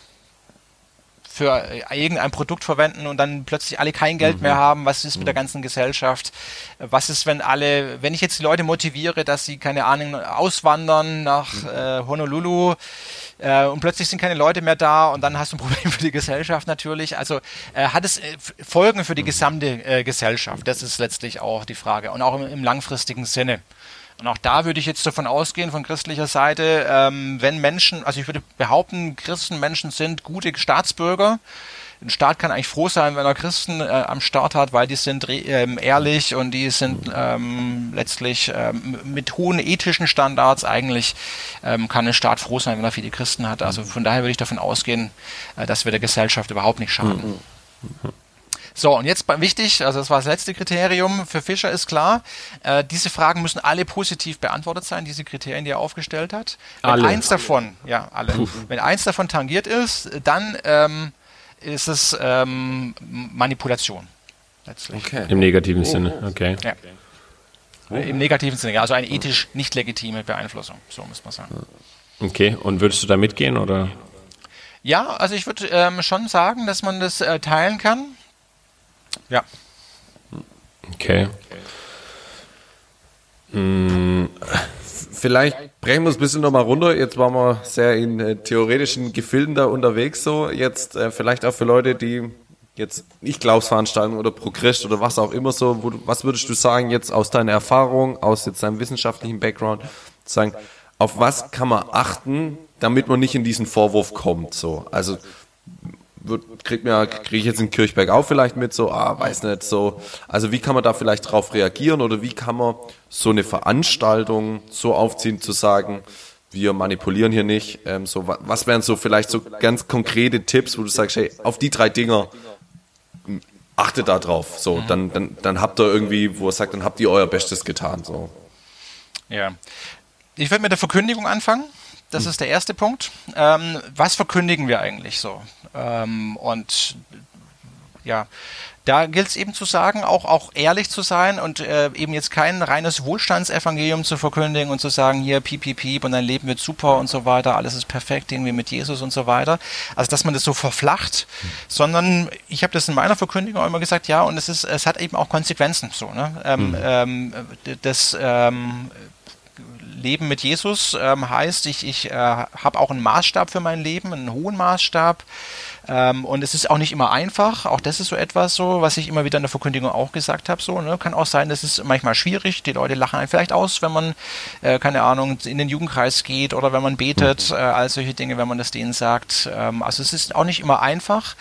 für irgendein Produkt verwenden und dann plötzlich alle kein Geld mhm. mehr haben. Was ist mit der mhm. ganzen Gesellschaft? Was ist, wenn alle, wenn ich jetzt die Leute motiviere, dass sie, keine Ahnung, auswandern nach mhm. äh, Honolulu, äh, und plötzlich sind keine Leute mehr da und dann hast du ein Problem für die Gesellschaft natürlich. Also äh, hat es äh, Folgen für die gesamte äh, Gesellschaft? Das ist letztlich auch die Frage und auch im, im langfristigen Sinne. Und auch da würde ich jetzt davon ausgehen, von christlicher Seite, ähm, wenn Menschen, also ich würde behaupten, Christenmenschen sind gute Staatsbürger, ein Staat kann eigentlich froh sein, wenn er Christen äh, am Start hat, weil die sind ähm, ehrlich und die sind ähm, letztlich ähm, mit hohen ethischen Standards eigentlich ähm, kann ein Staat froh sein, wenn er viele Christen hat. Also von daher würde ich davon ausgehen, äh, dass wir der Gesellschaft überhaupt nicht schaden. So, und jetzt wichtig, also das war das letzte Kriterium für Fischer ist klar, äh, diese Fragen müssen alle positiv beantwortet sein, diese Kriterien, die er aufgestellt hat. Wenn alle. eins davon, ja, alle, wenn eins davon tangiert ist, dann ähm, ist es ähm, Manipulation. Letztlich. Okay. Im negativen oh. Sinne, okay. Ja. Oh. Im negativen Sinne, also eine ethisch nicht legitime Beeinflussung, so muss man sagen. Okay, und würdest du da mitgehen oder? Ja, also ich würde ähm, schon sagen, dass man das äh, teilen kann. Ja. Okay. Hm, vielleicht brechen wir es ein bisschen nochmal runter. Jetzt waren wir sehr in äh, theoretischen Gefilden da unterwegs so. Jetzt äh, vielleicht auch für Leute, die jetzt nicht Glaubensveranstaltungen oder Progress oder was auch immer so, wo was würdest du sagen jetzt aus deiner Erfahrung, aus jetzt deinem wissenschaftlichen Background, sagen, auf was kann man achten, damit man nicht in diesen Vorwurf kommt, so. Also, kriegt mir, kriege ich jetzt in Kirchberg auch vielleicht mit, so, ah, weiß nicht, so. Also, wie kann man da vielleicht drauf reagieren oder wie kann man so eine Veranstaltung so aufziehen, zu sagen, wir manipulieren hier nicht, ähm, so, was wären so vielleicht so ganz konkrete Tipps, wo du sagst, hey, auf die drei Dinger achtet da drauf. So, mhm. dann, dann, dann habt ihr irgendwie, wo er sagt, dann habt ihr euer Bestes getan. So. Ja. Ich würde mit der Verkündigung anfangen. Das mhm. ist der erste Punkt. Ähm, was verkündigen wir eigentlich so? Ähm, und ja, da gilt es eben zu sagen, auch, auch ehrlich zu sein und äh, eben jetzt kein reines Wohlstandsevangelium zu verkündigen und zu sagen, hier piep, piep, piep und dein Leben wird super und so weiter, alles ist perfekt, irgendwie mit Jesus und so weiter. Also dass man das so verflacht, mhm. sondern ich habe das in meiner Verkündigung auch immer gesagt, ja, und es ist, es hat eben auch Konsequenzen so. Ne? Ähm, mhm. ähm, das ähm, Leben mit Jesus ähm, heißt, ich, ich äh, habe auch einen Maßstab für mein Leben, einen hohen Maßstab. Ähm, und es ist auch nicht immer einfach. Auch das ist so etwas so, was ich immer wieder in der Verkündigung auch gesagt habe. So, ne? Kann auch sein, dass es manchmal schwierig. Die Leute lachen einen vielleicht aus, wenn man, äh, keine Ahnung, in den Jugendkreis geht oder wenn man betet, mhm. äh, all solche Dinge, wenn man das denen sagt. Ähm, also es ist auch nicht immer einfach.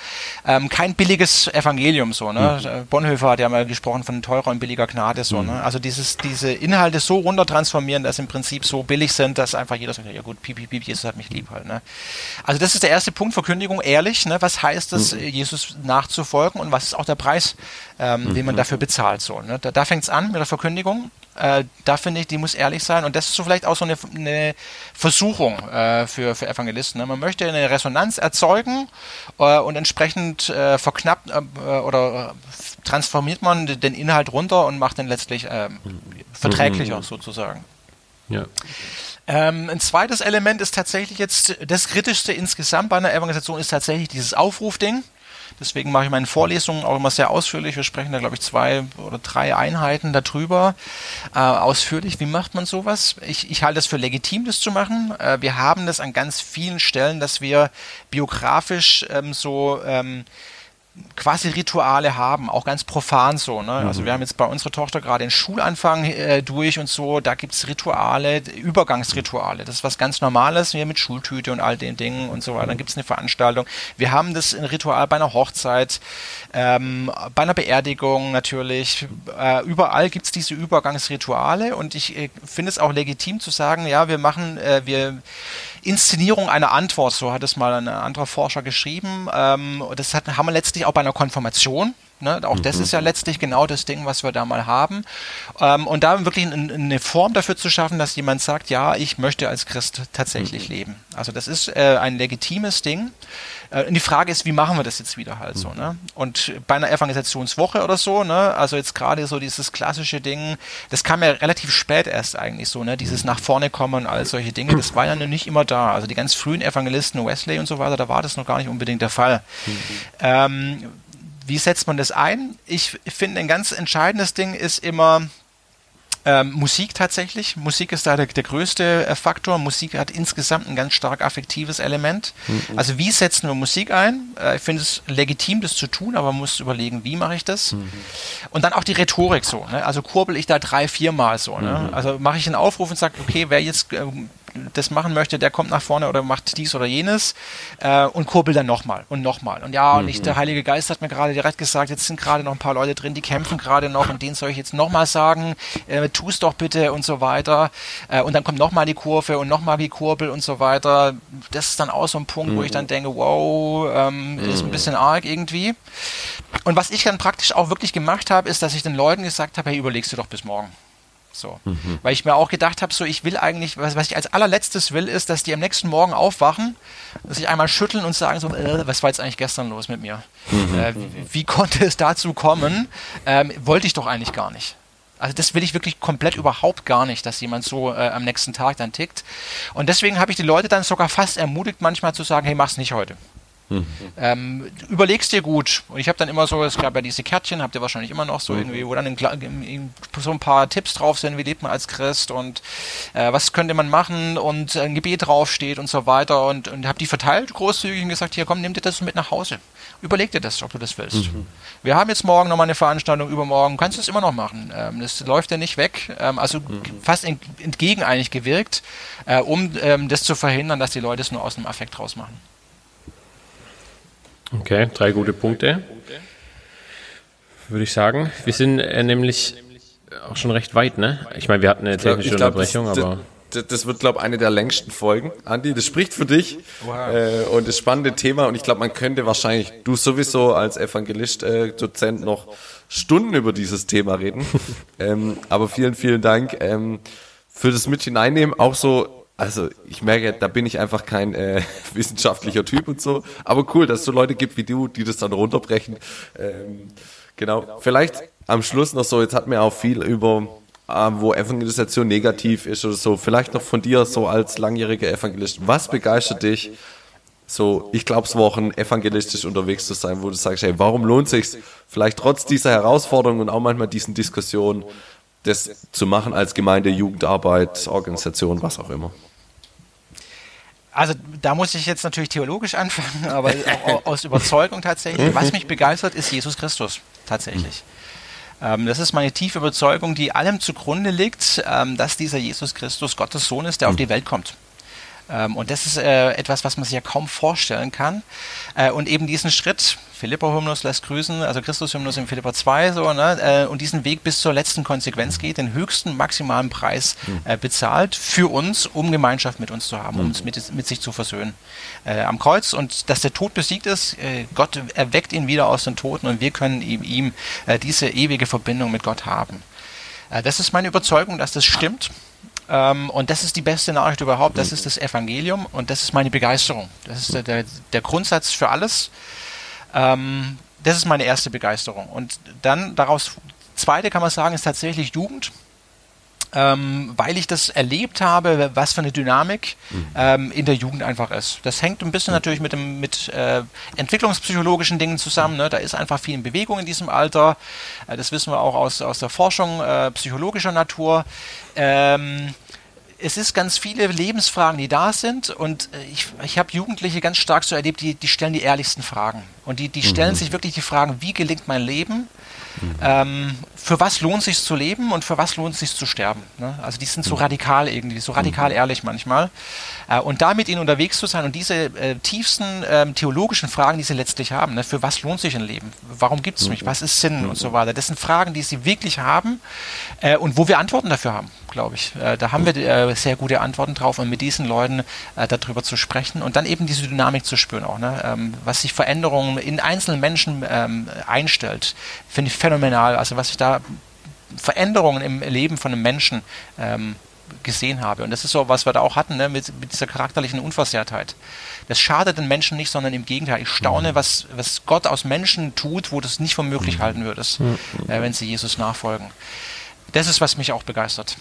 Ähm, kein billiges Evangelium so. Ne? Mhm. Äh, Bonhoeffer hat ja mal gesprochen von teurer und billiger Gnade so. Ne? Mhm. Also dieses, diese Inhalte so runter transformieren, dass im Prinzip so billig sind, dass einfach jeder sagt, ja gut, piep, piep, piep, Jesus hat mich lieb halt. Ne? Also das ist der erste Punkt, Verkündigung, ehrlich. Ne? Was heißt es, mhm. Jesus nachzufolgen und was ist auch der Preis, ähm, mhm. den man dafür bezahlt? So, ne? Da, da fängt es an mit der Verkündigung. Äh, da finde ich, die muss ehrlich sein und das ist so vielleicht auch so eine, eine Versuchung äh, für, für Evangelisten. Ne? Man möchte eine Resonanz erzeugen äh, und entsprechend äh, verknappt äh, oder transformiert man den Inhalt runter und macht den letztlich ähm, verträglicher mhm. sozusagen. Ja. Ähm, ein zweites Element ist tatsächlich jetzt, das Kritischste insgesamt bei einer Evangelisation ist tatsächlich dieses Aufrufding. Deswegen mache ich meine Vorlesungen auch immer sehr ausführlich. Wir sprechen da, glaube ich, zwei oder drei Einheiten darüber. Äh, ausführlich, wie macht man sowas? Ich, ich halte es für legitim, das zu machen. Äh, wir haben das an ganz vielen Stellen, dass wir biografisch ähm, so ähm, quasi Rituale haben, auch ganz profan so. Ne? Also mhm. Also wir haben jetzt bei unserer Tochter gerade den Schulanfang äh, durch und so, da gibt's Rituale, Übergangsrituale. Das ist was ganz Normales, wir mit Schultüte und all den Dingen und so weiter. Dann gibt's eine Veranstaltung. Wir haben das ein Ritual bei einer Hochzeit, ähm, bei einer Beerdigung natürlich. Äh, überall gibt's diese Übergangsrituale und ich äh, finde es auch legitim zu sagen, ja, wir machen, äh, wir Inszenierung einer Antwort, so hat es mal ein anderer Forscher geschrieben. Ähm, das hat, haben wir letztlich auch bei einer Konfirmation. Ne? Auch mhm. das ist ja letztlich genau das Ding, was wir da mal haben. Ähm, und da wirklich eine Form dafür zu schaffen, dass jemand sagt, ja, ich möchte als Christ tatsächlich mhm. leben. Also das ist äh, ein legitimes Ding. Äh, und die Frage ist, wie machen wir das jetzt wieder halt so, ne? Und bei einer Evangelisationswoche oder so, ne? Also jetzt gerade so dieses klassische Ding, das kam ja relativ spät erst eigentlich so, ne? Dieses nach vorne kommen und all solche Dinge, das war ja noch nicht immer da. Also die ganz frühen Evangelisten, Wesley und so weiter, da war das noch gar nicht unbedingt der Fall. Mhm. Ähm, wie setzt man das ein? Ich finde, ein ganz entscheidendes Ding ist immer, ähm, Musik tatsächlich. Musik ist da der, der größte äh, Faktor. Musik hat insgesamt ein ganz stark affektives Element. Mhm. Also wie setzen wir Musik ein? Äh, ich finde es legitim, das zu tun, aber man muss überlegen, wie mache ich das? Mhm. Und dann auch die Rhetorik so. Ne? Also kurbel ich da drei, viermal so. Ne? Mhm. Also mache ich einen Aufruf und sage, okay, wer jetzt äh, das machen möchte, der kommt nach vorne oder macht dies oder jenes äh, und kurbelt dann nochmal und nochmal. Und ja, und ich, der Heilige Geist hat mir gerade direkt gesagt, jetzt sind gerade noch ein paar Leute drin, die kämpfen gerade noch und denen soll ich jetzt nochmal sagen, äh, tu es doch bitte und so weiter. Äh, und dann kommt nochmal die Kurve und nochmal die Kurbel und so weiter. Das ist dann auch so ein Punkt, mhm. wo ich dann denke, wow, ähm, mhm. ist ein bisschen arg irgendwie. Und was ich dann praktisch auch wirklich gemacht habe, ist, dass ich den Leuten gesagt habe, hey, überlegst du doch bis morgen. So. Mhm. Weil ich mir auch gedacht habe, so ich will eigentlich, was, was ich als allerletztes will, ist, dass die am nächsten Morgen aufwachen, sich einmal schütteln und sagen so, äh, was war jetzt eigentlich gestern los mit mir? Mhm. Äh, wie, wie, konnte es dazu kommen? Ähm, wollte ich doch eigentlich gar nicht. Also das will ich wirklich komplett überhaupt gar nicht, dass jemand so äh, am nächsten Tag dann tickt. Und deswegen habe ich die Leute dann sogar fast ermutigt, manchmal zu sagen, hey, mach's nicht heute. Mhm. Ähm, überlegst dir gut. Und ich habe dann immer so, es gab ja diese Kärtchen, habt ihr wahrscheinlich immer noch so mhm. irgendwie, wo dann in, so ein paar Tipps drauf sind, wie lebt man als Christ und äh, was könnte man machen und ein Gebet draufsteht und so weiter. Und, und habe die verteilt großzügig und gesagt, hier komm, nimm dir das mit nach Hause. Überleg dir das, ob du das willst. Mhm. Wir haben jetzt morgen nochmal eine Veranstaltung, übermorgen kannst du es immer noch machen. Ähm, das läuft ja nicht weg. Ähm, also mhm. fast entgegen eigentlich gewirkt, äh, um ähm, das zu verhindern, dass die Leute es nur aus dem Affekt rausmachen. Okay, drei gute Punkte. Würde ich sagen. Wir sind äh, nämlich auch schon recht weit, ne? Ich meine, wir hatten eine technische glaub, Unterbrechung, das, aber. Das, das wird, glaube ich, eine der längsten Folgen. Andi, das spricht für dich. Wow. Äh, und das spannende Thema. Und ich glaube, man könnte wahrscheinlich, du sowieso als Evangelist, äh, Dozent noch Stunden über dieses Thema reden. ähm, aber vielen, vielen Dank ähm, für das Mit hineinnehmen. Auch so also ich merke, da bin ich einfach kein äh, wissenschaftlicher Typ und so. Aber cool, dass es so Leute gibt wie du, die das dann runterbrechen. Ähm, genau. Vielleicht am Schluss noch so, jetzt hat man auch viel über, äh, wo Evangelisation negativ ist oder so. Vielleicht noch von dir so als langjähriger Evangelist. Was begeistert dich, so, ich glaub's Wochen evangelistisch unterwegs zu sein, wo du sagst, hey, warum lohnt sich's vielleicht trotz dieser Herausforderungen und auch manchmal diesen Diskussionen, das zu machen als Gemeinde, Jugendarbeit, Organisation, was auch immer? Also da muss ich jetzt natürlich theologisch anfangen, aber aus Überzeugung tatsächlich. Was mich begeistert, ist Jesus Christus tatsächlich. Ähm, das ist meine tiefe Überzeugung, die allem zugrunde liegt, ähm, dass dieser Jesus Christus Gottes Sohn ist, der auf die Welt kommt. Ähm, und das ist äh, etwas, was man sich ja kaum vorstellen kann. Äh, und eben diesen Schritt, Philippa-Hymnus lässt grüßen, also Christus-Hymnus in Philippa 2, so, ne, äh, und diesen Weg bis zur letzten Konsequenz geht, den höchsten maximalen Preis hm. äh, bezahlt für uns, um Gemeinschaft mit uns zu haben, um hm. uns mit, mit sich zu versöhnen. Äh, am Kreuz und dass der Tod besiegt ist, äh, Gott erweckt ihn wieder aus den Toten und wir können ihm, ihm äh, diese ewige Verbindung mit Gott haben. Äh, das ist meine Überzeugung, dass das stimmt. Ähm, und das ist die beste Nachricht überhaupt. Das ist das Evangelium und das ist meine Begeisterung. Das ist der, der, der Grundsatz für alles. Ähm, das ist meine erste Begeisterung. Und dann daraus, zweite kann man sagen, ist tatsächlich Jugend ähm, weil ich das erlebt habe, was für eine Dynamik mhm. ähm, in der Jugend einfach ist. Das hängt ein bisschen mhm. natürlich mit, dem, mit äh, entwicklungspsychologischen Dingen zusammen. Ne? Da ist einfach viel in Bewegung in diesem Alter. Äh, das wissen wir auch aus, aus der Forschung äh, psychologischer Natur. Ähm, es ist ganz viele Lebensfragen, die da sind und äh, ich, ich habe Jugendliche ganz stark so erlebt, die, die stellen die ehrlichsten Fragen und die, die stellen mhm. sich wirklich die Fragen, wie gelingt mein Leben Mhm. Ähm, für was lohnt es sich zu leben und für was lohnt es sich zu sterben? Ne? Also die sind so mhm. radikal irgendwie, so radikal mhm. ehrlich manchmal. Äh, und da mit ihnen unterwegs zu sein und diese äh, tiefsten äh, theologischen Fragen, die sie letztlich haben, ne? für was lohnt sich ein Leben? Warum gibt es mich? Was ist Sinn und so weiter? Das sind Fragen, die sie wirklich haben äh, und wo wir Antworten dafür haben, glaube ich. Äh, da haben wir äh, sehr gute Antworten drauf und mit diesen Leuten darüber zu sprechen und dann eben diese Dynamik zu spüren auch, ne? Ähm, was sich Veränderungen in einzelnen Menschen ähm, einstellt, finde ich phänomenal. Also was sich da Veränderungen im Leben von einem Menschen ähm, gesehen habe. Und das ist so, was wir da auch hatten, ne, mit, mit, dieser charakterlichen Unversehrtheit. Das schadet den Menschen nicht, sondern im Gegenteil. Ich staune, mhm. was, was Gott aus Menschen tut, wo du es nicht für möglich mhm. halten würdest, mhm. äh, wenn sie Jesus nachfolgen. Das ist, was mich auch begeistert.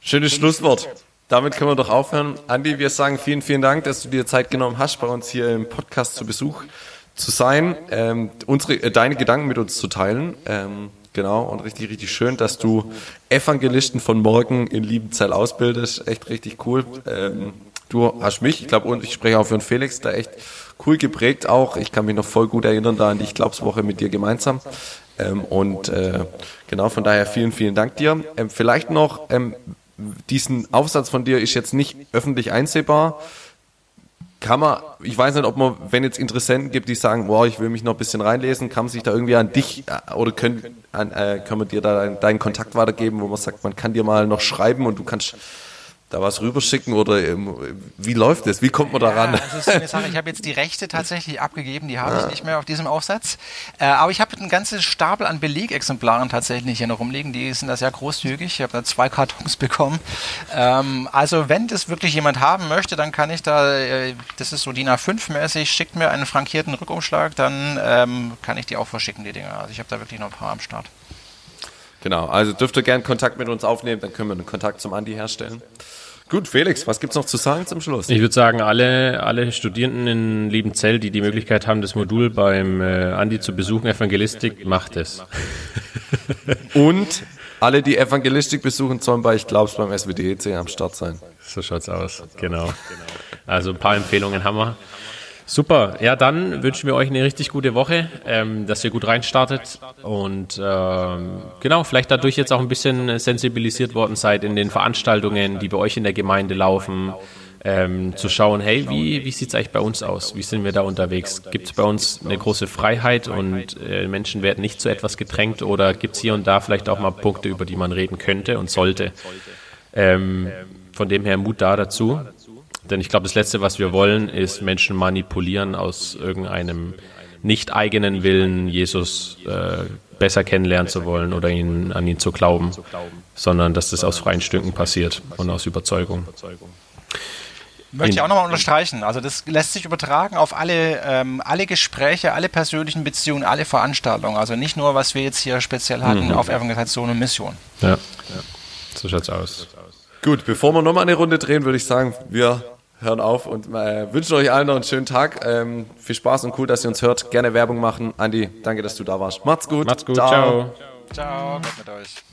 Schönes Schlusswort. Damit können wir doch aufhören. Andi, wir sagen vielen, vielen Dank, dass du dir Zeit genommen hast, bei uns hier im Podcast zu Besuch zu sein, ähm, unsere, äh, deine Gedanken mit uns zu teilen. Ähm, genau, und richtig, richtig schön, dass du Evangelisten von morgen in Liebenzell ausbildest. Echt richtig cool. Ähm, du hast mich, ich glaube, und ich spreche auch für den Felix, da echt cool geprägt auch. Ich kann mich noch voll gut erinnern da an die Ich Glaubswoche mit dir gemeinsam. Ähm, und äh, genau, von daher vielen, vielen Dank dir. Ähm, vielleicht noch, ähm, diesen Aufsatz von dir ist jetzt nicht öffentlich einsehbar kann man, ich weiß nicht, ob man, wenn jetzt Interessenten gibt, die sagen, wow, ich will mich noch ein bisschen reinlesen, kann man sich da irgendwie an dich äh, oder können, an, äh, können wir dir da deinen Kontakt weitergeben, wo man sagt, man kann dir mal noch schreiben und du kannst da was rüberschicken oder ähm, wie läuft das? Wie kommt man da ran? Ja, also eine Sache, ich habe jetzt die Rechte tatsächlich abgegeben, die habe ja. ich nicht mehr auf diesem Aufsatz. Äh, aber ich habe einen ganzen Stapel an Belegexemplaren tatsächlich hier noch rumliegen. Die sind da sehr großzügig. Ich habe da zwei Kartons bekommen. Ähm, also wenn das wirklich jemand haben möchte, dann kann ich da, äh, das ist so DIN A5-mäßig, schickt mir einen frankierten Rückumschlag, dann ähm, kann ich die auch verschicken, die Dinger. Also ich habe da wirklich noch ein paar am Start. Genau, also dürft ihr gerne Kontakt mit uns aufnehmen, dann können wir einen Kontakt zum Andi herstellen. Gut, Felix, was gibt's noch zu sagen zum Schluss? Ich würde sagen, alle, alle Studierenden in Liebenzell, die die Möglichkeit haben, das Modul beim äh, Andi zu besuchen, Evangelistik, macht es. Und alle, die Evangelistik besuchen, sollen bei, ich glaube, beim SWDEC am Start sein. So schaut's aus, genau. Also ein paar Empfehlungen haben wir. Super, ja, dann wünschen wir euch eine richtig gute Woche, ähm, dass ihr gut reinstartet und ähm, genau, vielleicht dadurch jetzt auch ein bisschen sensibilisiert worden seid in den Veranstaltungen, die bei euch in der Gemeinde laufen, ähm, zu schauen, hey, wie, wie sieht's eigentlich bei uns aus? Wie sind wir da unterwegs? Gibt's bei uns eine große Freiheit und äh, Menschen werden nicht zu etwas gedrängt oder gibt's hier und da vielleicht auch mal Punkte, über die man reden könnte und sollte? Ähm, von dem her Mut da dazu. Denn ich glaube, das Letzte, was wir wollen, ist Menschen manipulieren aus irgendeinem nicht eigenen Willen, Jesus äh, besser kennenlernen zu wollen oder ihn, an ihn zu glauben, sondern dass das aus freien Stücken passiert und aus Überzeugung. Möchte ich auch nochmal unterstreichen. Also das lässt sich übertragen auf alle, ähm, alle Gespräche, alle persönlichen Beziehungen, alle Veranstaltungen. Also nicht nur, was wir jetzt hier speziell hatten auf Evangelisation und Mission. Ja, ja. so schaut's aus. Gut, bevor wir nochmal eine Runde drehen, würde ich sagen, wir hören auf und äh, wünschen euch allen noch einen schönen Tag. Ähm, viel Spaß und cool, dass ihr uns hört. Gerne Werbung machen. Andi, danke, dass du da warst. Macht's gut. Macht's gut, ciao. Ciao, Gott mit euch.